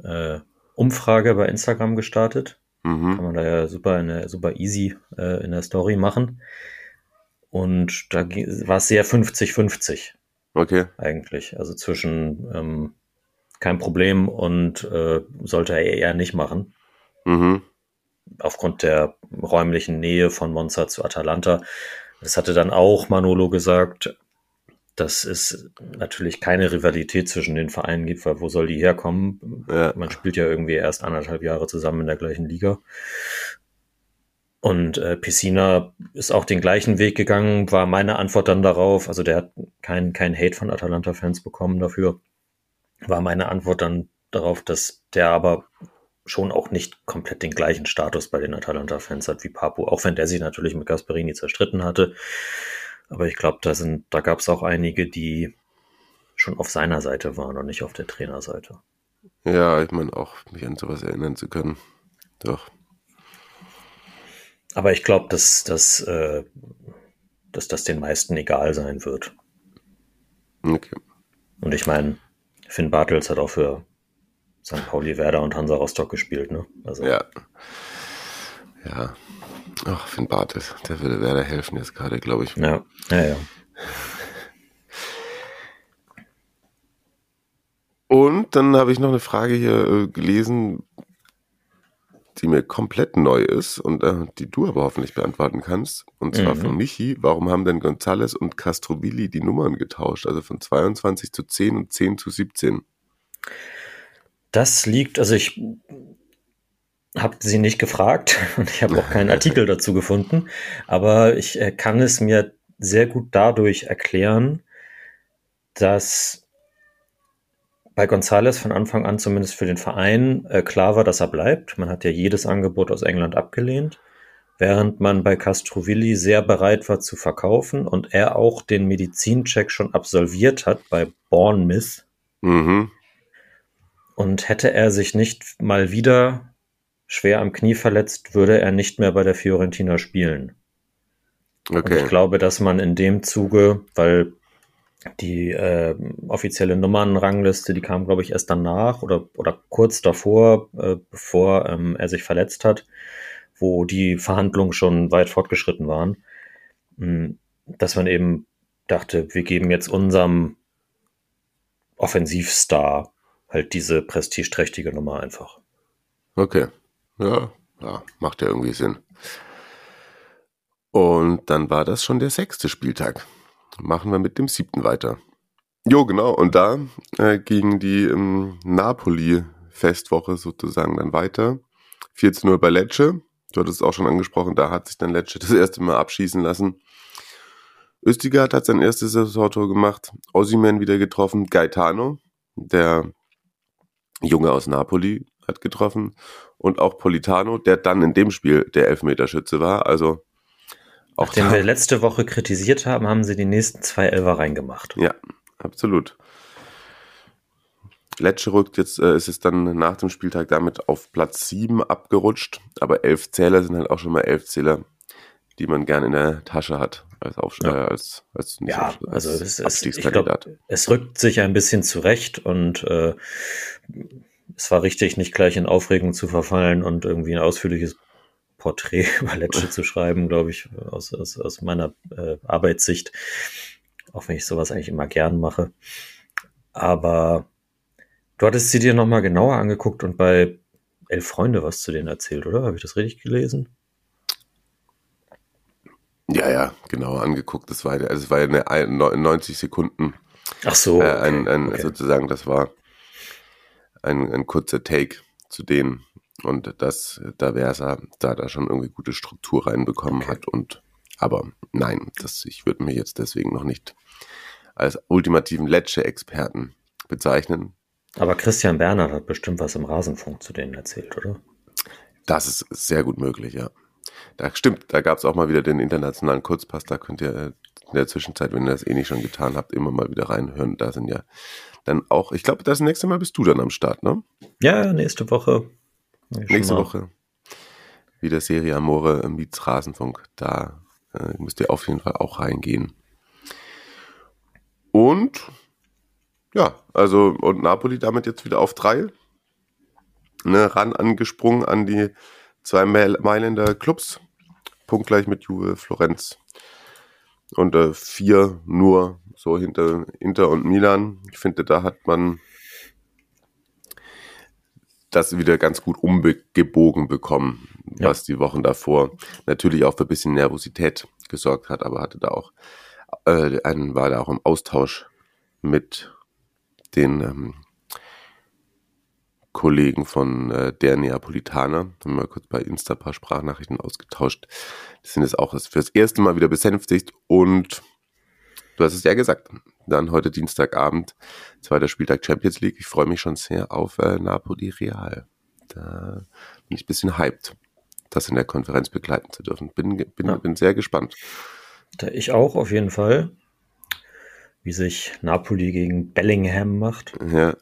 äh, Umfrage bei Instagram gestartet. Mhm. Kann man da ja super, eine, super easy äh, in der Story machen. Und da war es sehr 50-50. Okay. Eigentlich. Also zwischen ähm, kein Problem und äh, sollte er eher nicht machen. Mhm. Aufgrund der räumlichen Nähe von Monza zu Atalanta. Das hatte dann auch Manolo gesagt, dass es natürlich keine Rivalität zwischen den Vereinen gibt, weil wo soll die herkommen? Ja. Man spielt ja irgendwie erst anderthalb Jahre zusammen in der gleichen Liga. Und äh, Piscina ist auch den gleichen Weg gegangen, war meine Antwort dann darauf, also der hat keinen kein Hate von Atalanta-Fans bekommen dafür, war meine Antwort dann darauf, dass der aber schon auch nicht komplett den gleichen Status bei den Atalanta-Fans hat wie Papu, auch wenn der sich natürlich mit Gasperini zerstritten hatte. Aber ich glaube, da sind, da gab es auch einige, die schon auf seiner Seite waren und nicht auf der Trainerseite. Ja, ich meine auch, mich an sowas erinnern zu können. Doch. Aber ich glaube, dass, dass, äh, dass das den meisten egal sein wird. Okay. Und ich meine, Finn Bartels hat auch für St. Pauli, Werder und Hansa Rostock gespielt, ne? Also. Ja. Ja. Ach, Finn Bartels, der würde Werder helfen jetzt gerade, glaube ich. Ja, ja, ja. Und dann habe ich noch eine Frage hier äh, gelesen, die mir komplett neu ist und äh, die du aber hoffentlich beantworten kannst. Und zwar mhm. von Michi. Warum haben denn Gonzales und Castrovilli die Nummern getauscht? Also von 22 zu 10 und 10 zu 17. Das liegt, also ich habe sie nicht gefragt und ich habe auch keinen Artikel dazu gefunden, aber ich äh, kann es mir sehr gut dadurch erklären, dass bei Gonzales von Anfang an zumindest für den Verein äh, klar war, dass er bleibt. Man hat ja jedes Angebot aus England abgelehnt, während man bei Castrovilli sehr bereit war zu verkaufen und er auch den Medizincheck schon absolviert hat bei Bournemouth. Mhm. Und hätte er sich nicht mal wieder schwer am Knie verletzt, würde er nicht mehr bei der Fiorentina spielen. Okay. Und ich glaube, dass man in dem Zuge, weil die äh, offizielle Nummernrangliste, die kam, glaube ich, erst danach oder, oder kurz davor, äh, bevor ähm, er sich verletzt hat, wo die Verhandlungen schon weit fortgeschritten waren, mh, hm, dass man eben dachte, wir geben jetzt unserem Offensivstar halt diese prestigeträchtige Nummer einfach. Okay. Ja, ja, macht ja irgendwie Sinn. Und dann war das schon der sechste Spieltag. Machen wir mit dem siebten weiter. Jo, genau. Und da äh, ging die ähm, Napoli-Festwoche sozusagen dann weiter. 14 Uhr bei Lecce. Du hattest es auch schon angesprochen, da hat sich dann Lecce das erste Mal abschießen lassen. Östigard hat sein erstes Saisontor gemacht, Ossiman wieder getroffen, Gaetano, der Junge aus Napoli, hat getroffen und auch Politano, der dann in dem Spiel der Elfmeterschütze war. Also auch Nachdem wir letzte Woche kritisiert haben, haben sie die nächsten zwei Elfer reingemacht. Ja, absolut. Lecce rückt jetzt, äh, ist es dann nach dem Spieltag damit auf Platz 7 abgerutscht, aber elf Zähler sind halt auch schon mal elf Zähler, die man gerne in der Tasche hat als Aufsch ja. äh, als, als, ja, als also es, es, ich glaub, es rückt sich ein bisschen zurecht und äh, es war richtig, nicht gleich in Aufregung zu verfallen und irgendwie ein ausführliches Porträt über Lecce zu schreiben, glaube ich, aus, aus, aus meiner äh, Arbeitssicht. Auch wenn ich sowas eigentlich immer gern mache. Aber du hattest sie dir nochmal genauer angeguckt und bei Elf Freunde was zu denen erzählt, oder? Habe ich das richtig gelesen? Ja, ja, genau angeguckt. Das war, also es war ja eine 90 Sekunden. Ach so. Äh, ein, ein, okay. Sozusagen, das war ein, ein kurzer Take zu denen. Und das, da wäre es da da schon irgendwie gute Struktur reinbekommen okay. hat. Und aber nein, das, ich würde mich jetzt deswegen noch nicht als ultimativen Lecce-Experten bezeichnen. Aber Christian Bernhard hat bestimmt was im Rasenfunk zu denen erzählt, oder? Das ist sehr gut möglich, ja. Da stimmt, da gab es auch mal wieder den internationalen Kurzpass, da könnt ihr in der Zwischenzeit, wenn ihr das eh nicht schon getan habt, immer mal wieder reinhören. Da sind ja dann auch, ich glaube, das nächste Mal bist du dann am Start, ne? Ja, nächste Woche. Nächste Woche. Wieder Serie Amore Miets Rasenfunk. Da äh, müsst ihr auf jeden Fall auch reingehen. Und ja, also und Napoli damit jetzt wieder auf drei. Ne, ran angesprungen an die zwei Mailänder Clubs. Punktgleich mit Juve, Florenz. Und äh, vier nur so hinter Inter und Milan. Ich finde, da hat man das wieder ganz gut umgebogen bekommen, ja. was die Wochen davor natürlich auch für ein bisschen Nervosität gesorgt hat, aber hatte da auch äh, einen, war da auch im Austausch mit den ähm, Kollegen von äh, der Neapolitaner. Haben wir kurz bei Insta ein paar Sprachnachrichten ausgetauscht. Die sind jetzt auch fürs erste Mal wieder besänftigt und du hast es ja gesagt. Dann heute Dienstagabend, zweiter Spieltag Champions League. Ich freue mich schon sehr auf äh, Napoli Real. Da bin ich ein bisschen hyped, das in der Konferenz begleiten zu dürfen. Bin, bin, ja. bin sehr gespannt. Ich auch auf jeden Fall, wie sich Napoli gegen Bellingham macht. Ja.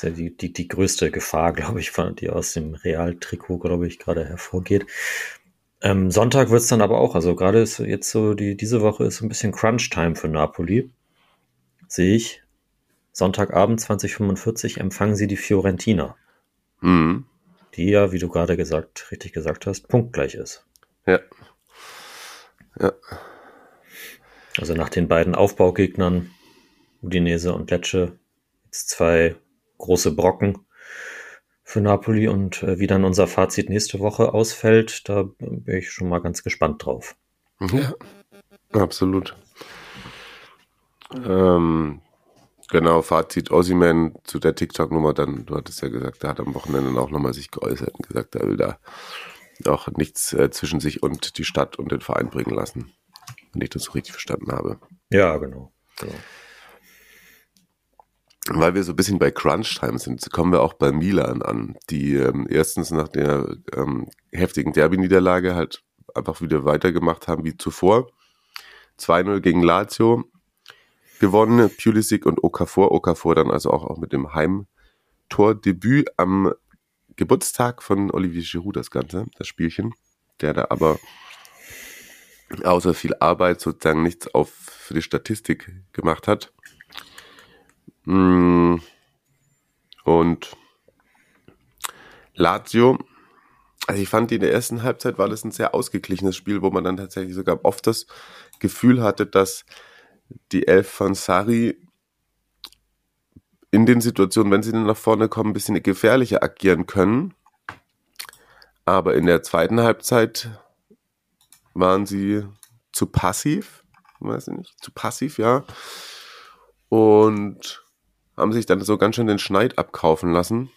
Ist ja die, die, die größte Gefahr, glaube ich, die aus dem Real-Trikot, glaube ich, gerade hervorgeht. Ähm, Sonntag wird es dann aber auch, also gerade ist jetzt so, die, diese Woche ist ein bisschen Crunch-Time für Napoli. Sehe ich. Sonntagabend 2045 empfangen sie die Fiorentina. Mhm. Die ja, wie du gerade gesagt, richtig gesagt hast, punktgleich ist. Ja. Ja. Also nach den beiden Aufbaugegnern, Udinese und Lecce, jetzt zwei große Brocken für Napoli und äh, wie dann unser Fazit nächste Woche ausfällt, da bin ich schon mal ganz gespannt drauf. Ja, absolut. Ähm, genau, Fazit Ossiman zu der TikTok-Nummer, dann, du hattest ja gesagt, der hat am Wochenende auch nochmal sich geäußert und gesagt, er will da auch nichts äh, zwischen sich und die Stadt und den Verein bringen lassen. Wenn ich das so richtig verstanden habe. Ja, genau. genau weil wir so ein bisschen bei Crunch-Time sind, kommen wir auch bei Milan an, die ähm, erstens nach der ähm, heftigen Derby-Niederlage halt einfach wieder weitergemacht haben wie zuvor. 2-0 gegen Lazio gewonnen, Pulisic und Okafor. Okafor dann also auch, auch mit dem Heimtordebüt am Geburtstag von Olivier Giroud das Ganze, das Spielchen, der da aber außer viel Arbeit sozusagen nichts auf für die Statistik gemacht hat. Mm. Und Lazio, also ich fand in der ersten Halbzeit war das ein sehr ausgeglichenes Spiel, wo man dann tatsächlich sogar oft das Gefühl hatte, dass die Elf von Sari in den Situationen, wenn sie dann nach vorne kommen, ein bisschen gefährlicher agieren können. Aber in der zweiten Halbzeit waren sie zu passiv, weiß ich nicht, zu passiv, ja. Und haben sich dann so ganz schön den Schneid abkaufen lassen.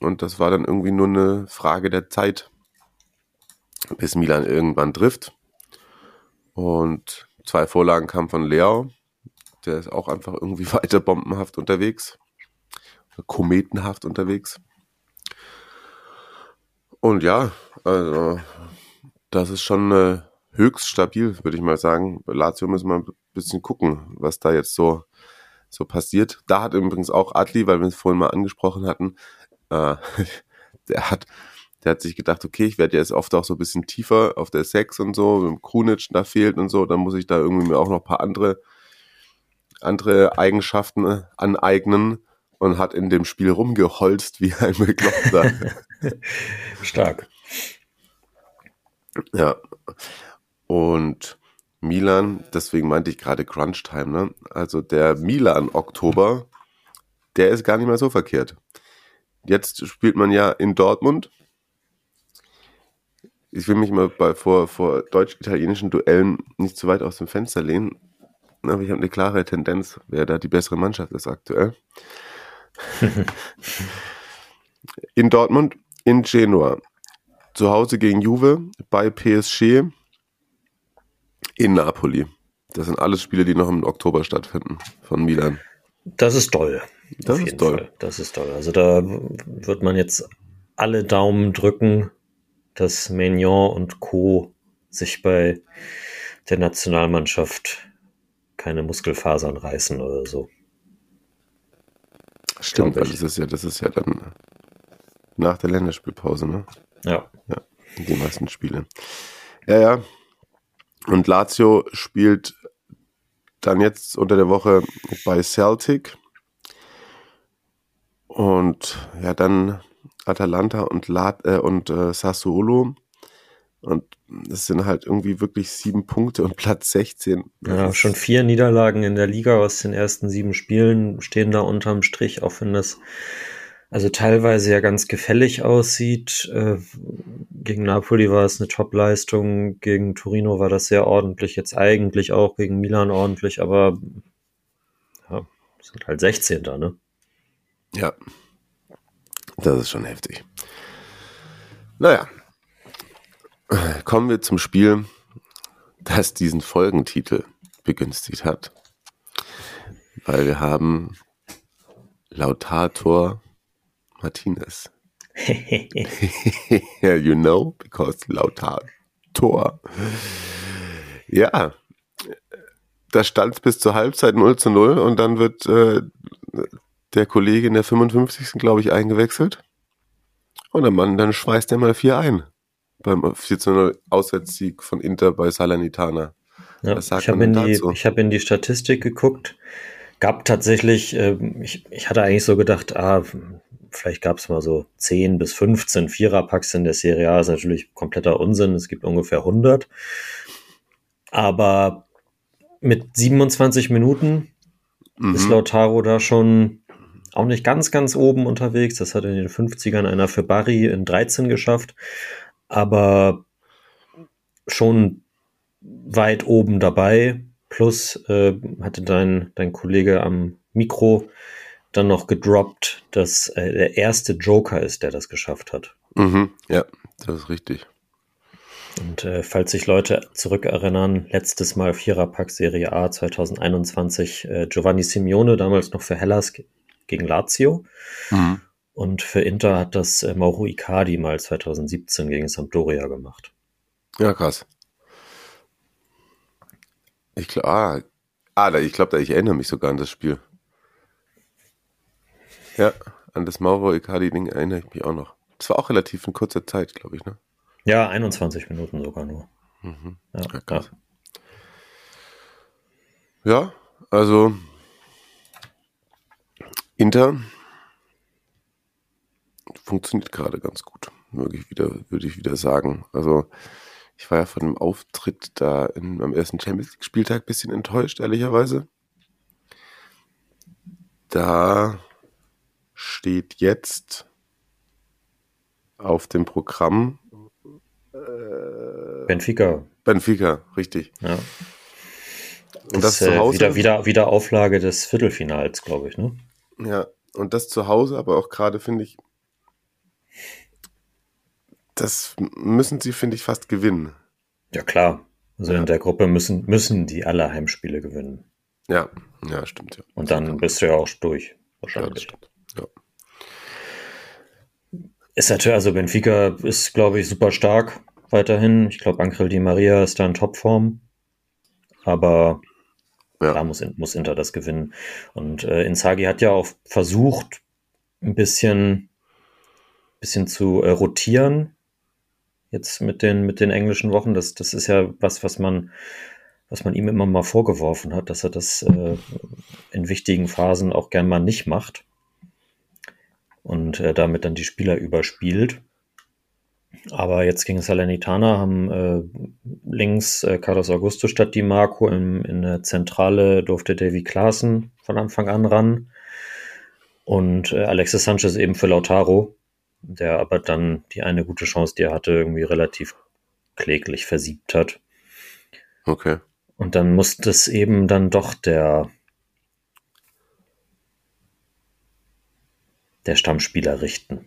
Und das war dann irgendwie nur eine Frage der Zeit, bis Milan irgendwann trifft. Und zwei Vorlagen kamen von Leo. Der ist auch einfach irgendwie weiter bombenhaft unterwegs. Kometenhaft unterwegs. Und ja, also das ist schon äh, höchst stabil, würde ich mal sagen. Lazio müssen wir ein bisschen gucken, was da jetzt so, so passiert. Da hat übrigens auch Adli, weil wir es vorhin mal angesprochen hatten, äh, der hat der hat sich gedacht, okay, ich werde jetzt oft auch so ein bisschen tiefer auf der Sex und so, mit dem Krunic da fehlt und so, dann muss ich da irgendwie mir auch noch ein paar andere, andere Eigenschaften äh, aneignen und hat in dem Spiel rumgeholzt wie ein Bekloppter. Stark. Ja. Und Milan, deswegen meinte ich gerade Crunch Time, ne? Also der Milan Oktober, der ist gar nicht mal so verkehrt. Jetzt spielt man ja in Dortmund. Ich will mich mal bei, vor, vor deutsch-italienischen Duellen nicht zu weit aus dem Fenster lehnen, aber ich habe eine klare Tendenz, wer da die bessere Mannschaft ist aktuell. in Dortmund, in Genua, zu Hause gegen Juve, bei PSG, in Napoli. Das sind alles Spiele, die noch im Oktober stattfinden von Milan. Das ist toll. Das ist toll. Fall. Das ist toll. Also da wird man jetzt alle Daumen drücken, dass Maignan und Co. sich bei der Nationalmannschaft keine Muskelfasern reißen oder so. Stimmt, weil das ist ja, das ist ja dann nach der Länderspielpause, ne? Ja. Ja, die meisten Spiele. Ja, ja. Und Lazio spielt dann jetzt unter der Woche bei Celtic. Und ja, dann Atalanta und, Lat äh, und äh, Sassuolo. Und das sind halt irgendwie wirklich sieben Punkte und Platz 16. Ja, schon vier Niederlagen in der Liga aus den ersten sieben Spielen stehen da unterm Strich, auch wenn das also teilweise ja ganz gefällig aussieht. Äh, gegen Napoli war es eine Top-Leistung, gegen Torino war das sehr ordentlich, jetzt eigentlich auch gegen Milan ordentlich, aber ja, sind halt 16 da, ne? Ja, das ist schon heftig. Naja, kommen wir zum Spiel, das diesen Folgentitel begünstigt hat. Weil wir haben Lautator Martinez. you know, because Lautator. Ja, da stand bis zur Halbzeit 0 zu 0 und dann wird äh, der Kollege in der 55. glaube ich eingewechselt. Und der Mann, dann schweißt er mal 4 ein. Beim 4 zu 0 Auswärtssieg von Inter bei Salernitana. Ja, ich habe in, die, ich hab in die Statistik geguckt. Gab tatsächlich, äh, ich, ich hatte eigentlich so gedacht, ah, vielleicht gab es mal so 10 bis 15 Viererpacks in der Serie A. Das ist natürlich kompletter Unsinn. Es gibt ungefähr 100. Aber mit 27 Minuten mhm. ist Lautaro da schon auch nicht ganz, ganz oben unterwegs. Das hat in den 50ern einer für Barry in 13 geschafft. Aber schon weit oben dabei. Plus äh, hatte dein, dein Kollege am Mikro dann noch gedroppt, dass äh, der erste Joker ist, der das geschafft hat. Mhm, ja, das ist richtig. Und äh, falls sich Leute zurückerinnern, letztes Mal Viererpack Serie A 2021, äh, Giovanni Simeone, damals noch für Hellas gegen Lazio. Mhm. Und für Inter hat das äh, Mauro Icardi mal 2017 gegen Sampdoria gemacht. Ja, krass. Ich glaube, ah, ah, ich glaube, ich erinnere mich sogar an das Spiel. Ja, an das Mauro Icardi-Ding erinnere ich mich auch noch. Das war auch relativ in kurzer Zeit, glaube ich, ne? Ja, 21 Minuten sogar nur. Mhm. Ja, ja, krass. ja, also Inter funktioniert gerade ganz gut, würde ich wieder, würde ich wieder sagen. Also ich war ja von dem Auftritt da in, am ersten Champions League Spieltag ein bisschen enttäuscht, ehrlicherweise. Da steht jetzt auf dem Programm Äh, Benfica. Benfica, richtig. Ja. Und das, Das, zu äh, Hause. wieder, wieder, wieder Auflage des Viertelfinals, glaube ich, ne? Ja, und das zu Hause, aber auch gerade finde ich, das müssen sie, finde ich, fast gewinnen. Ja, klar. Also Ja. in der Gruppe müssen, müssen die alle Heimspiele gewinnen. Ja, ja, stimmt, ja. Und dann bist du ja auch durch, Ja, das wahrscheinlich. stimmt. Ja. Ist natürlich, also Benfica ist, glaube ich, super stark weiterhin. Ich glaube, Ankrel Di Maria ist da in Topform. Aber Ja. da muss, muss Inter das gewinnen. Und äh, Inzaghi hat ja auch versucht, ein bisschen, bisschen zu äh, rotieren. Jetzt mit den, mit den englischen Wochen. Das, das ist ja was, was man, was man ihm immer mal vorgeworfen hat, dass er das äh, in wichtigen Phasen auch gern mal nicht macht und äh, damit dann die Spieler überspielt. Aber jetzt gegen Salernitana haben äh, links äh, Carlos Augusto statt Di Marco, im, in der Zentrale durfte Davy Klaassen von Anfang an ran und äh, Alexis Sanchez eben für Lautaro, der aber dann die eine gute Chance, die er hatte, irgendwie relativ kläglich versiebt hat. Okay. Und dann musste es eben dann doch der, der Stammspieler richten.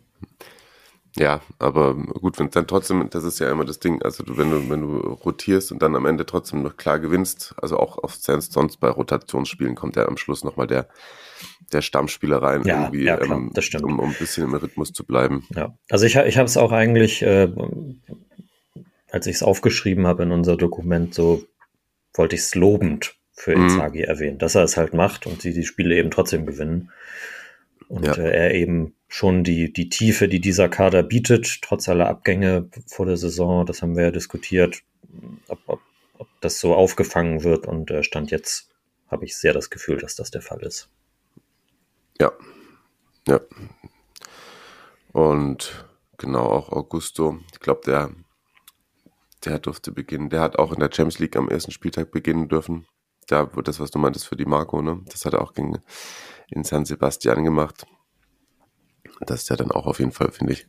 Ja, aber gut, wenn dann trotzdem, das ist ja immer das Ding, also du, wenn du, wenn du rotierst und dann am Ende trotzdem noch klar gewinnst, also auch auf sonst bei Rotationsspielen kommt ja am Schluss nochmal der, der Stammspieler rein, Ja, irgendwie, ja, klar, ähm, das stimmt. um, um ein bisschen im Rhythmus zu bleiben. Ja, also ich, ich habe es auch eigentlich, äh, als ich es aufgeschrieben habe in unser Dokument, so wollte ich es lobend für Mhm. Inzaghi erwähnen, dass er es halt macht und sie die Spiele eben trotzdem gewinnen. Und Ja. äh, er eben schon die, die Tiefe, die dieser Kader bietet, trotz aller Abgänge vor der Saison, das haben wir ja diskutiert, ob, ob, ob das so aufgefangen wird. Und äh, Stand jetzt habe ich sehr das Gefühl, dass das der Fall ist. Ja. Ja. Und genau, auch Augusto, ich glaube, der, der durfte beginnen. Der hat auch in der Champions League am ersten Spieltag beginnen dürfen. Da wird das, was du meintest, für die Marco, ne? Das hat er auch gegen, in San Sebastian gemacht. Das ist ja dann auch auf jeden Fall, finde ich,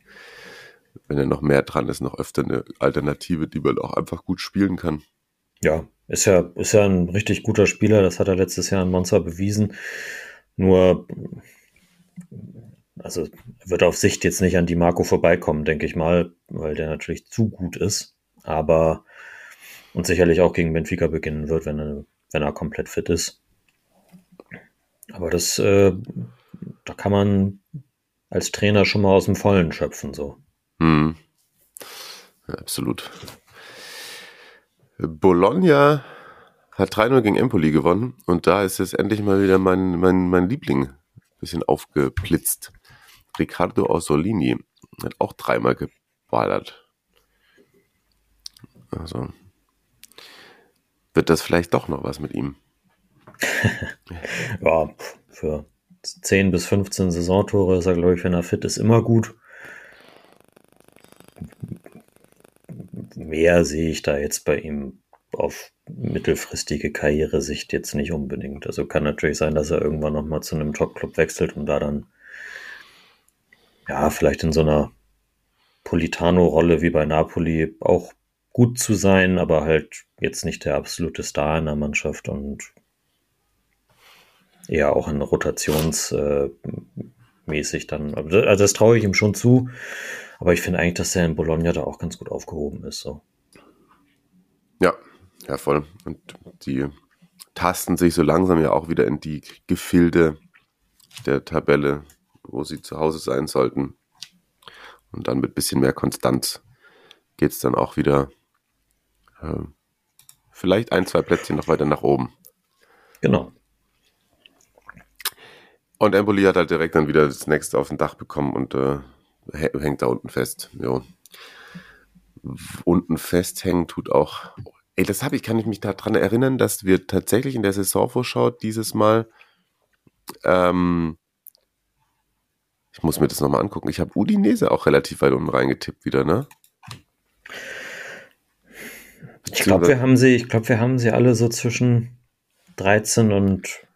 wenn er noch mehr dran ist, noch öfter eine Alternative, die man auch einfach gut spielen kann. Ja, ist ja, ist ja ein richtig guter Spieler, das hat er letztes Jahr in Monza bewiesen. Nur, also wird auf Sicht jetzt nicht an die Marco vorbeikommen, denke ich mal, weil der natürlich zu gut ist. Aber und sicherlich auch gegen Benfica beginnen wird, wenn er, wenn er komplett fit ist. Aber das, äh, da kann man als Trainer schon mal aus dem Vollen schöpfen, so. Hm. Ja, absolut. Bologna hat 3-0 gegen Empoli gewonnen und da ist jetzt endlich mal wieder mein, mein, mein Liebling ein bisschen aufgeblitzt. Riccardo Orsolini hat auch dreimal geballert. Also wird das vielleicht doch noch was mit ihm. Ja, für 10 bis 15 Saisontore ist er, glaube ich, wenn er fit ist, immer gut. Mehr sehe ich da jetzt bei ihm auf mittelfristige Karrieresicht jetzt nicht unbedingt. Also kann natürlich sein, dass er irgendwann nochmal zu einem Top-Club wechselt und da dann, ja, vielleicht in so einer Politano-Rolle wie bei Napoli auch gut zu sein, aber halt jetzt nicht der absolute Star in der Mannschaft und eher auch in rotationsmäßig äh, dann. Also also das traue ich ihm schon zu, aber ich finde eigentlich, dass er in Bologna da auch ganz gut aufgehoben ist. So. Ja, ja, voll. Und die tasten sich so langsam ja auch wieder in die Gefilde der Tabelle, wo sie zu Hause sein sollten. Und dann mit bisschen mehr Konstanz geht es dann auch wieder äh, vielleicht ein, zwei Plätzchen noch weiter nach oben. Genau. Und Empoli hat halt direkt dann wieder das nächste auf dem Dach bekommen und äh, hä- hängt da unten fest. Jo. Unten festhängen tut auch. Ey, das habe ich, kann ich mich daran erinnern, dass wir tatsächlich in der Saisonvorschau dieses Mal, ähm, ich muss mir das nochmal angucken, ich habe Udinese auch relativ weit unten reingetippt wieder, ne? Ich glaube, wir haben sie, ich glaube, wir haben sie alle so zwischen 13 und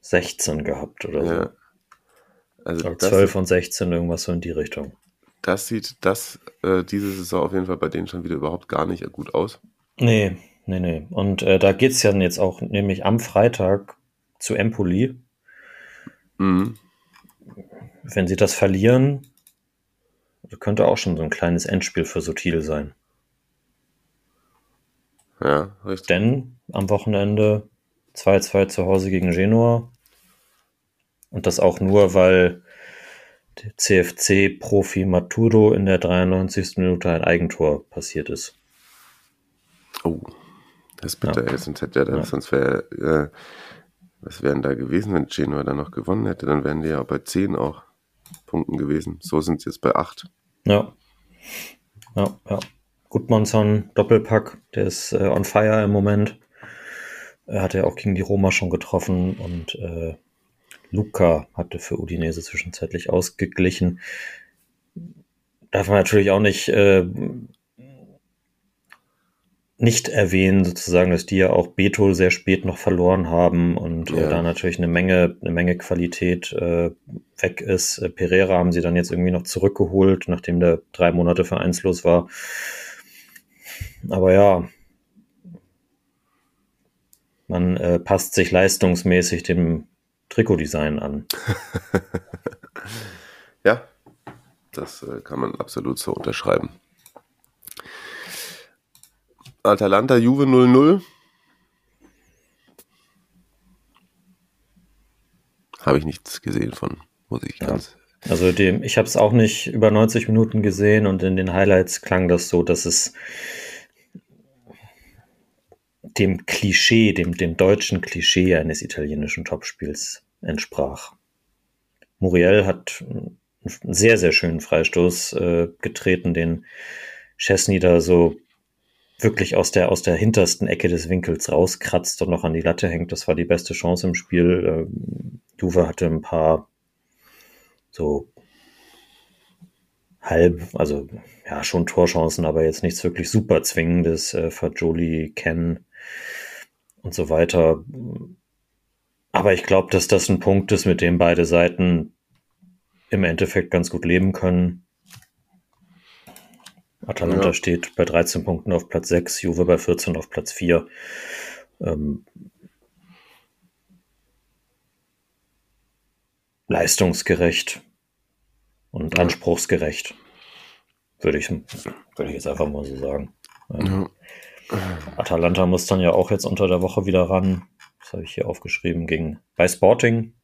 16 gehabt oder so. Ja. Also Oder das, 12 und 16, irgendwas so in die Richtung. das sieht das äh, diese Saison auf jeden Fall bei denen schon wieder überhaupt gar nicht gut aus. Nee, nee, nee. Und äh, da geht es ja jetzt auch nämlich am Freitag zu Empoli. Mhm. Wenn sie das verlieren, könnte auch schon so ein kleines Endspiel für Sotil sein. Ja, richtig. Denn am Wochenende 2-2 zu Hause gegen Genua. Und das auch nur, weil der CFC-Profi Maturo in der 93. Minute ein Eigentor passiert ist. Oh, das ist bitter. Ja. Ja. Sonst hätte er, Ja. sonst wäre, äh, was wären da gewesen, wenn Genua dann noch gewonnen hätte? Dann wären die ja bei 10 auch Punkten gewesen. So sind sie jetzt bei 8. Ja. Ja, ja. Gudmundsson, Doppelpack, der ist äh, on fire im Moment. Er hat ja auch gegen die Roma schon getroffen und äh, Luca hatte für Udinese zwischenzeitlich ausgeglichen. Darf man natürlich auch nicht, äh, nicht erwähnen, sozusagen, dass die ja auch Beto sehr spät noch verloren haben und äh, Ja. da natürlich eine Menge, eine Menge Qualität äh, weg ist. Äh, Pereira haben sie dann jetzt irgendwie noch zurückgeholt, nachdem der drei Monate vereinslos war. Aber ja, man äh, passt sich leistungsmäßig dem Trikotdesign an. Ja, das äh, kann man absolut so unterschreiben. Atalanta Juve 0-0. Habe ich nichts gesehen von, muss ich Ja. ganz. Also dem, ich habe es auch nicht über 90 Minuten gesehen und in den Highlights klang das so, dass es dem Klischee, dem, dem deutschen Klischee eines italienischen Topspiels entsprach. Muriel hat einen sehr, sehr schönen Freistoß äh, getreten, den Chesney da so wirklich aus der, aus der hintersten Ecke des Winkels rauskratzt und noch an die Latte hängt. Das war die beste Chance im Spiel. Ähm, Juve hatte ein paar so halb, also ja, schon Torchancen, aber jetzt nichts wirklich super zwingendes. Äh, Fagioli, Ken und so weiter. Aber ich glaube, dass das ein Punkt ist, mit dem beide Seiten im Endeffekt ganz gut leben können. Atalanta Ja. steht bei 13 Punkten auf Platz 6, Juve bei 14 auf Platz 4. Ähm, leistungsgerecht und anspruchsgerecht, würde ich, würde ich jetzt einfach mal so sagen. Ähm, Atalanta muss dann ja auch jetzt unter der Woche wieder ran. Das habe ich hier aufgeschrieben gegen bei Sporting.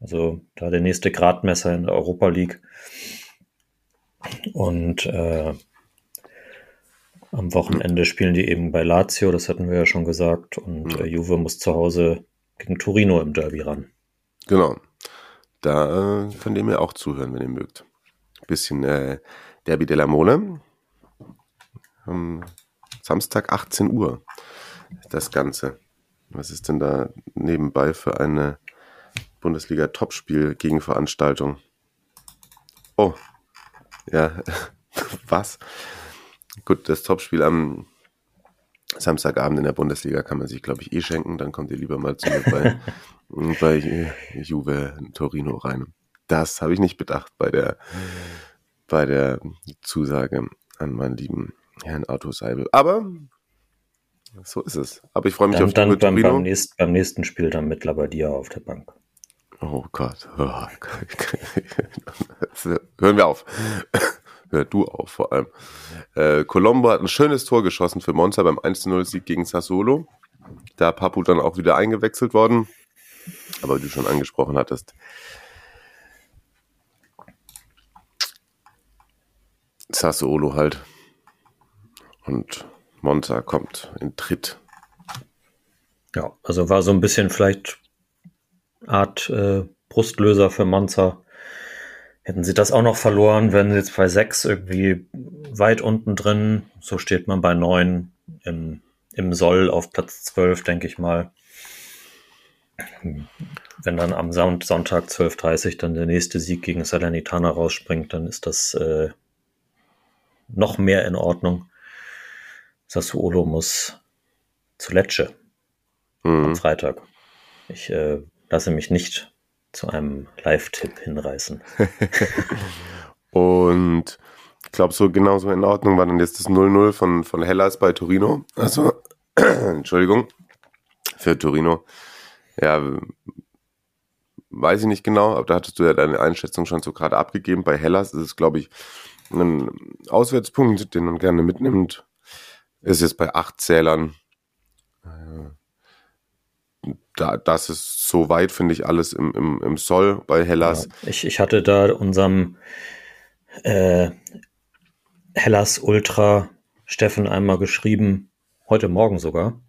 Also da der nächste Gradmesser in der Europa League. Und äh, am Wochenende spielen die eben bei Lazio, das hatten wir ja schon gesagt. Und äh, Juve muss zu Hause gegen Torino im Derby ran. Genau. Da äh, könnt ihr mir auch zuhören, wenn ihr mögt. Bisschen äh, Derby della Mole. Am Samstag 18 Uhr. Das Ganze. Was ist denn da nebenbei für eine Bundesliga-Topspiel Gegenveranstaltung? Oh. Ja. Was? Gut, das Topspiel am Samstagabend in der Bundesliga kann man sich, glaube ich, eh schenken. Dann kommt ihr lieber mal zu mir bei, bei äh, Juve Torino rein. Das habe ich nicht bedacht bei der, bei der Zusage an meinen lieben Herrn Arthur Seibel. Aber so ist es. Aber ich freue mich Dann, auf dann Juve beim, beim, nächsten, beim nächsten Spiel dann mit Labadia auf der Bank. Oh Gott. Oh. Hören wir auf. Hör du auf vor allem. Äh, Colombo hat ein schönes Tor geschossen für Monza beim 1-0-Sieg gegen Sassuolo. Da Papu dann auch wieder eingewechselt worden. Aber wie du schon angesprochen hattest. Sassuolo halt. Und Monza kommt in Tritt. Ja, also war so ein bisschen vielleicht Art äh, Brustlöser für Monza. Hätten sie das auch noch verloren, wären sie jetzt bei 6 irgendwie weit unten drin. So steht man bei 9 im, im Soll auf Platz 12, denke ich mal. Wenn dann am Son- Sonntag 12.30 dann der nächste Sieg gegen Salernitana rausspringt, dann ist das äh, noch mehr in Ordnung. Sassuolo muss zu Lecce am Mhm. Freitag. Ich äh, lasse mich nicht zu einem Live-Tipp hinreißen. Und ich glaube, so genauso in Ordnung war dann jetzt das 0-0 von, von Hellas bei Torino. Also, Entschuldigung, für Torino. Ja, weiß ich nicht genau, aber da hattest du ja deine Einschätzung schon so gerade abgegeben. Bei Hellas ist es, glaube ich, ein Auswärtspunkt, den man gerne mitnimmt. Ist jetzt bei acht Zählern. Da, das ist soweit, finde ich, alles im, im, im Soll bei Hellas. Ja, ich, ich hatte da unserem äh, Hellas Ultra Steffen einmal geschrieben, heute Morgen sogar.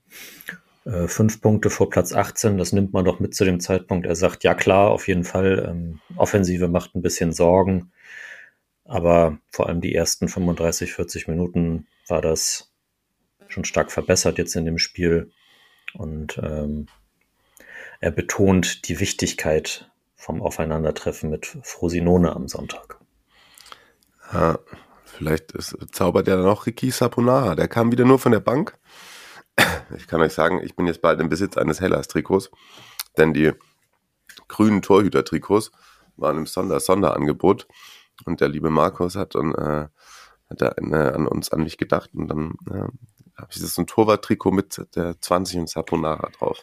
Äh, fünf Punkte vor Platz 18, das nimmt man doch mit zu dem Zeitpunkt. Er sagt, ja klar, auf jeden Fall. Ähm, Offensive macht ein bisschen Sorgen. Aber vor allem die ersten 35, 40 Minuten war das schon stark verbessert jetzt in dem Spiel. Und ähm, er betont die Wichtigkeit vom Aufeinandertreffen mit Frosinone am Sonntag. Ja, vielleicht ist, zaubert er dann auch Ricky Saponara. Der kam wieder nur von der Bank. Ich kann euch sagen, ich bin jetzt bald im Besitz eines Hellas-Trikots, denn die grünen Torhüter-Trikots waren im Sonder Sonderangebot und der liebe Markus hat dann äh, hat er, äh, an uns an mich gedacht und dann äh, habe ich so ein Torwart-Trikot mit der 20 und Saponara drauf.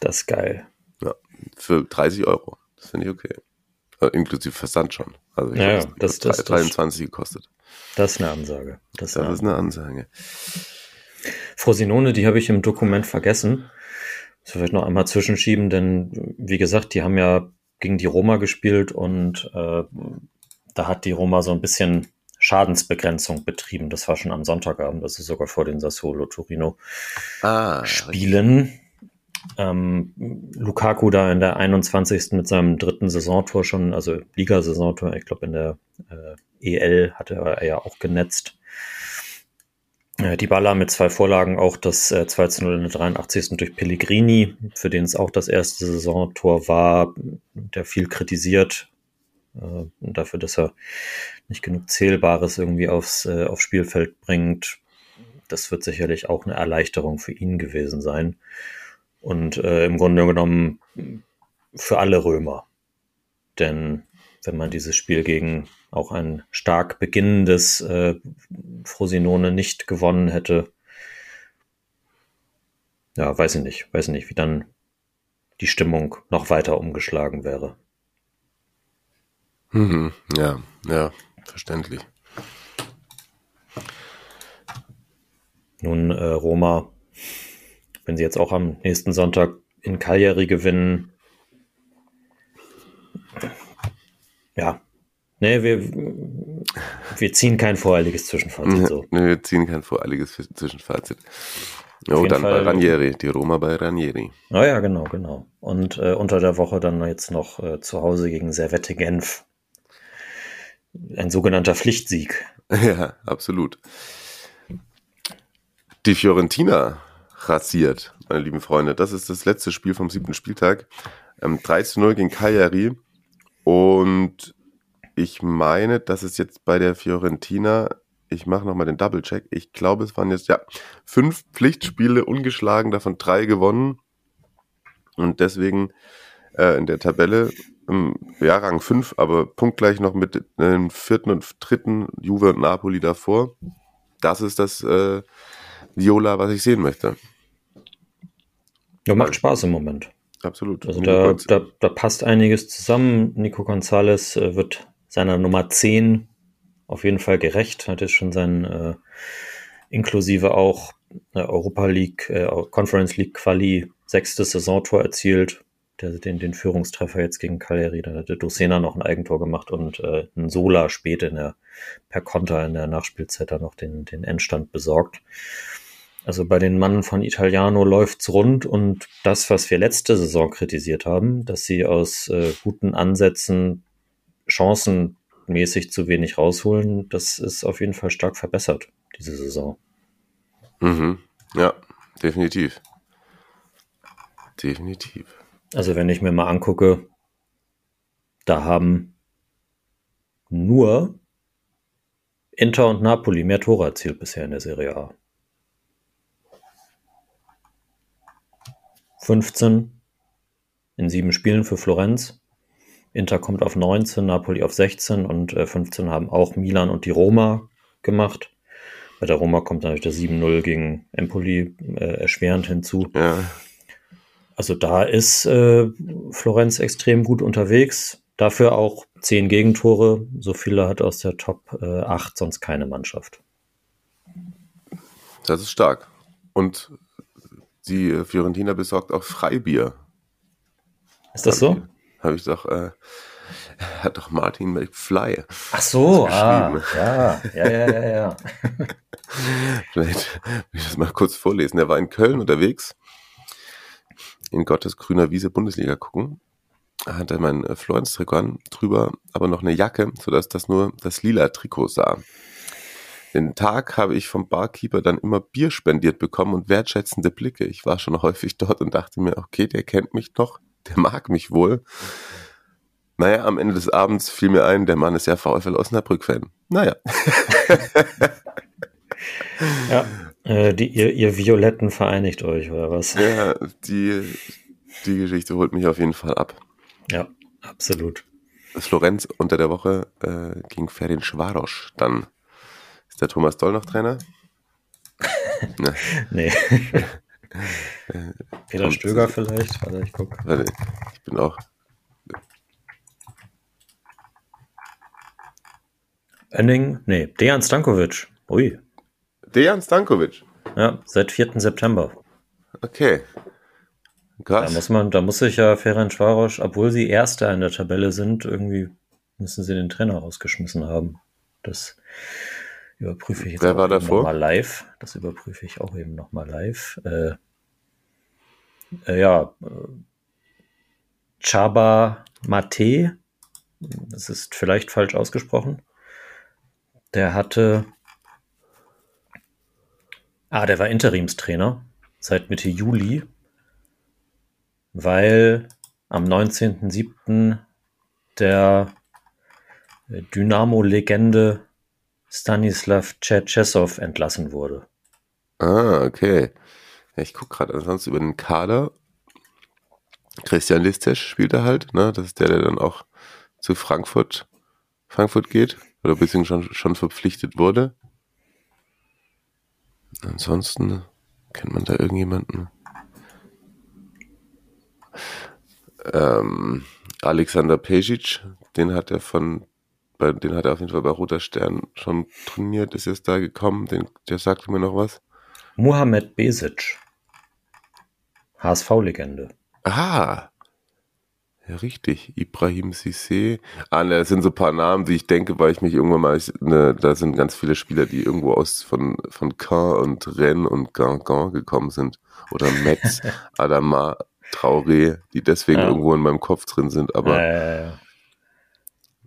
Das ist geil. Ja, für 30 Euro. Das finde ich okay. Äh, inklusive Versand schon. Also ich Ja, glaub, das- hat das- 23 gekostet. Das ist eine Ansage. Das ist Das eine ist eine Ansage. Frosinone, die habe ich im Dokument vergessen. Das vielleicht noch einmal zwischenschieben, denn wie gesagt, die haben ja gegen die Roma gespielt und äh, da hat die Roma so ein bisschen Schadensbegrenzung betrieben. Das war schon am Sonntagabend, also sogar vor den Sassuolo Torino Ah, Spielen. Ähm, Lukaku da in der 21. mit seinem dritten Saisontor schon, also Liga-Saisontor, ich glaube in der äh, EL hatte er ja auch genetzt. Äh, Die Baller mit zwei Vorlagen, auch das äh, 2 zu 0 in der 83. durch Pellegrini, für den es auch das erste Saisontor war, der viel kritisiert äh, dafür, dass er nicht genug Zählbares irgendwie aufs, äh, aufs Spielfeld bringt. Das wird sicherlich auch eine Erleichterung für ihn gewesen sein. Und äh, im Grunde genommen für alle Römer. Denn wenn man dieses Spiel gegen auch ein stark beginnendes äh, Frosinone nicht gewonnen hätte, ja, weiß ich nicht, weiß ich nicht, wie dann die Stimmung noch weiter umgeschlagen wäre. Mhm. Ja, ja, verständlich. Nun, äh, Roma, wenn sie jetzt auch am nächsten Sonntag in Cagliari gewinnen, ja, nee, wir, wir ziehen kein voreiliges Zwischenfazit so. Nö, wir ziehen kein voreiliges Zwischenfazit. Oh, dann bei Fall- Ranieri, die Roma bei Ranieri. Ah ja, genau, genau. Und äh, unter der Woche dann jetzt noch äh, zu Hause gegen Servette Genf. Ein sogenannter Pflichtsieg. Ja, absolut. Die Fiorentina rasiert, meine lieben Freunde. Das ist das letzte Spiel vom siebten Spieltag. Ähm, 3 zu 0 gegen Cagliari. Und ich meine, dass es jetzt bei der Fiorentina, ich mache nochmal den Double-Check, ich glaube, es waren jetzt, ja, fünf Pflichtspiele ungeschlagen, davon drei gewonnen. Und deswegen äh, in der Tabelle im ja, Rang 5, aber punktgleich noch mit dem vierten und dritten Juve und Napoli davor. Das ist das äh, Viola, was ich sehen möchte. Ja, macht Spaß im Moment. Absolut. Also da, da, da passt einiges zusammen. Nico Gonzalez äh, wird seiner Nummer 10 auf jeden Fall gerecht. Hat jetzt schon sein äh, inklusive auch äh, Europa League, äh, Conference League Quali sechstes Saisontor erzielt. Der, den, den Führungstreffer jetzt gegen Cagliari. Dann hatte Docena noch ein Eigentor gemacht und äh, ein Sola spät in der, per Konter in der Nachspielzeit dann noch den, den Endstand besorgt. Also bei den Mannen von Italiano läuft's rund und das, was wir letzte Saison kritisiert haben, dass sie aus äh, guten Ansätzen chancenmäßig zu wenig rausholen, das ist auf jeden Fall stark verbessert, diese Saison. Mhm. Ja, definitiv. Definitiv. Also wenn ich mir mal angucke, da haben nur Inter und Napoli mehr Tore erzielt bisher in der Serie A. 15 in sieben Spielen für Florenz. Inter kommt auf 19, Napoli auf 16 und äh, 15 haben auch Milan und die Roma gemacht. Bei der Roma kommt natürlich der 7-0 gegen Empoli äh, erschwerend hinzu. Ja. Also da ist äh, Florenz extrem gut unterwegs. Dafür auch 10 Gegentore. So viele hat aus der Top äh, 8 sonst keine Mannschaft. Das ist stark. Und die Fiorentina besorgt auch Freibier. Ist das so? Habe ich doch, äh, hat doch Martin McFly. Ach so, ah, ja, ja, ja, ja, ja. Vielleicht will ich das mal kurz vorlesen. Er war in Köln unterwegs, in Gottes grüner Wiese Bundesliga gucken. Da hatte mein äh, Florenz-Trikot an, drüber aber noch eine Jacke, sodass das nur das lila Trikot sah. Den Tag habe ich vom Barkeeper dann immer Bier spendiert bekommen und wertschätzende Blicke. Ich war schon häufig dort und dachte mir, okay, der kennt mich noch, der mag mich wohl. Naja, am Ende des Abends fiel mir ein, der Mann ist ja VfL Osnabrück-Fan. Naja, ja. Äh, die, ihr, ihr Violetten vereinigt euch, oder was? ja, die, die Geschichte holt mich auf jeden Fall ab. Ja, absolut. Florenz unter der Woche äh, gegen Ferin Schwarosch. Dann ist der Thomas Doll noch Trainer. ne, Nee. Peter Und- Stöger vielleicht? Warte, ich guck. warte, ich bin auch. Önning? Nee, Dejan Stankovic. Ui. Dejan Stankovic. Ja, seit 4. September. Okay. Da Krass. muss man, da muss sich ja Ferenc Varosch, obwohl sie Erster in der Tabelle sind, irgendwie müssen sie den Trainer rausgeschmissen haben. Das überprüfe ich jetzt Wer war davor? nochmal live. Das überprüfe ich auch eben nochmal live. Äh, äh, ja, äh, Chaba Mate, das ist vielleicht falsch ausgesprochen. Der hatte, ah, der war Interimstrainer seit Mitte Juli weil am 19.07. der Dynamo-Legende Stanislav Tschetschesow entlassen wurde. Ah, okay. Ich gucke gerade ansonsten über den Kader. Christian Listesch spielt er halt, ne? Das ist der, der dann auch zu Frankfurt, Frankfurt geht. Oder beziehungsweise schon, schon verpflichtet wurde. Ansonsten kennt man da irgendjemanden. Ähm, Alexander Pejic, den hat er von, bei, den hat er auf jeden Fall bei Roter Stern schon trainiert, ist jetzt da gekommen, den, der sagte mir noch was. Mohamed Besic. HSV-Legende. Ah, ja, richtig. Ibrahim Sissé. Ah, ne, das sind so ein paar Namen, die ich denke, weil ich mich irgendwann mal, ich, ne, da sind ganz viele Spieler, die irgendwo aus von, von Caen und Rennes und Gangan gekommen sind. Oder Metz, Adama, Traoré, die deswegen Ja. irgendwo in meinem Kopf drin sind. Aber Äh,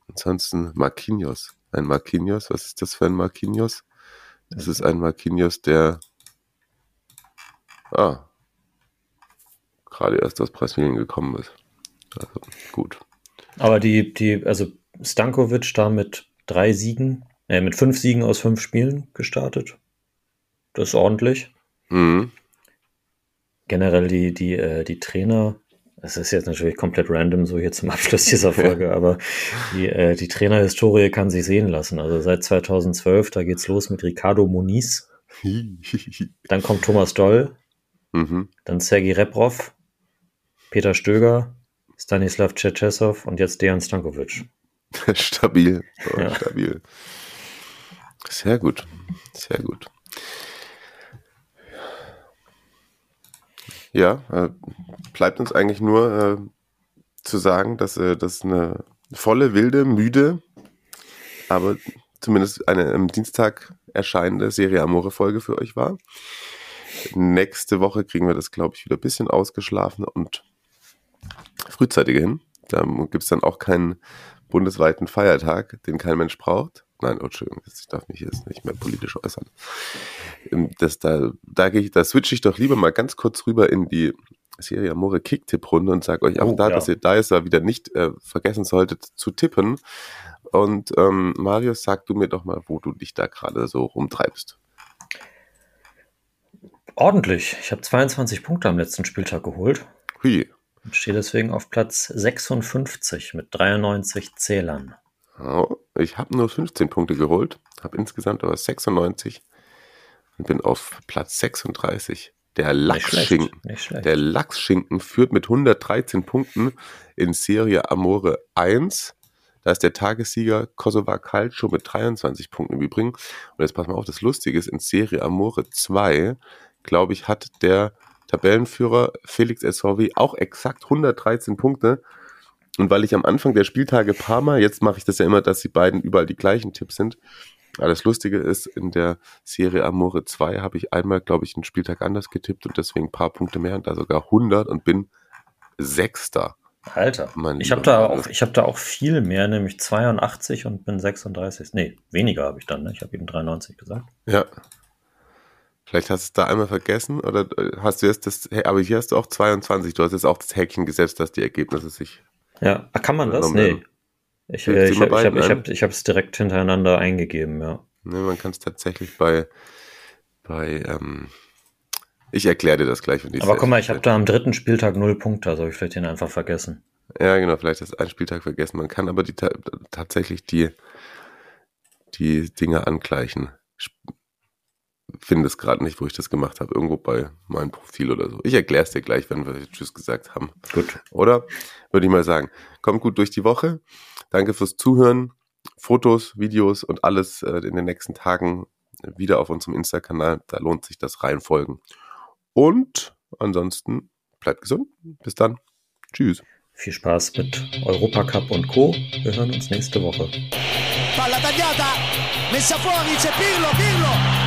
ansonsten Marquinhos. Ein Marquinhos, was ist das für ein Marquinhos? Das ist ein Marquinhos, der ah, gerade erst aus Brasilien gekommen ist. Also gut. aber die, die, also Stankovic da mit drei Siegen, äh, mit fünf Siegen aus fünf Spielen gestartet. Das ist ordentlich. Mhm. generell die, die, äh, die Trainer, es ist jetzt natürlich komplett random so hier zum Abschluss dieser Folge, aber die, äh, die Trainerhistorie kann sich sehen lassen. Also seit 2012, da geht's los mit Ricardo Moniz, dann kommt Thomas Doll, mhm. dann Sergei Rebrov, Peter Stöger, Stanislav Tschetschesow und jetzt Dejan Stankovic. stabil. Oh, Ja. Stabil. Sehr gut. Sehr gut. Ja, äh, bleibt uns eigentlich nur äh, zu sagen, dass äh, das eine volle, wilde, müde, aber zumindest eine am Dienstag erscheinende Serie Amore Folge für euch war. Nächste Woche kriegen wir das, glaube ich, wieder ein bisschen ausgeschlafen und frühzeitiger hin. Da gibt es dann auch keinen bundesweiten Feiertag, den kein Mensch braucht. Nein, oh, Entschuldigung, ich darf mich jetzt nicht mehr politisch äußern. Ähm, Das, da, da, gehe ich, da switche ich doch lieber mal ganz kurz rüber in die Serie Amore Kick-Tipp-Runde und sage euch auch Oh, da, ja. dass ihr da jetzt da wieder nicht äh, vergessen solltet zu tippen. Und ähm, Marius, sag du mir doch mal, wo du dich da gerade so rumtreibst. Ordentlich. Ich habe 22 Punkte am letzten Spieltag geholt. Hui. Und stehe deswegen auf Platz 56 mit 93 Zählern. Oh, ich habe nur 15 Punkte geholt, habe insgesamt aber 96 und bin auf Platz 36. Der Lachsschinken, der Lachsschinken führt mit 113 Punkten in Serie Amore 1. Da ist der Tagessieger Kosovar Calcio mit 23 Punkten im Übrigen. Und jetzt pass mal auf, das Lustige ist, in Serie Amore 2, glaube ich, hat der Tabellenführer Felix SVW auch exakt 113 Punkte. Und weil ich am Anfang der Spieltage paar Mal, jetzt mache ich das ja immer, dass die beiden überall die gleichen Tipps sind. Aber das Lustige ist, in der Serie Amore 2 habe ich einmal, glaube ich, einen Spieltag anders getippt und deswegen ein paar Punkte mehr und da sogar 100 und bin Sechster. Alter, ich habe da, auch, hab da auch viel mehr, nämlich 82 und bin 36. Nee, weniger habe ich dann, ne? Ich habe eben 93 gesagt. Ja. Vielleicht hast du es da einmal vergessen oder äh, hast du jetzt das, aber hier hast du auch 22. Du hast jetzt auch das Häkchen gesetzt, dass die Ergebnisse sich. Ja, Ach, kann man das? Nee. Ich, äh, ich habe ich hab, ich es direkt hintereinander eingegeben, ja. Nee, man kann es tatsächlich bei, bei ähm, ich erkläre dir das gleich, wenn Aber guck mal, ich habe da am dritten Spieltag null Punkte, also habe ich vielleicht den einfach vergessen. Ja, genau, vielleicht ist ein Spieltag vergessen. Man kann aber die tatsächlich die, die Dinge angleichen. Finde es gerade nicht, wo ich das gemacht habe. Irgendwo bei meinem Profil oder so. Ich erkläre es dir gleich, wenn wir Tschüss gesagt haben. Gut. Oder würde ich mal sagen, kommt gut durch die Woche. Danke fürs Zuhören. Fotos, Videos und alles äh, in den nächsten Tagen wieder auf unserem Insta-Kanal. Da lohnt sich das reinfolgen. Und ansonsten bleibt gesund. Bis dann. Tschüss. Viel Spaß mit Europacup und Co. Wir hören uns nächste Woche. Palla tagliata, messa fuori, c'è Pirlo, Pirlo,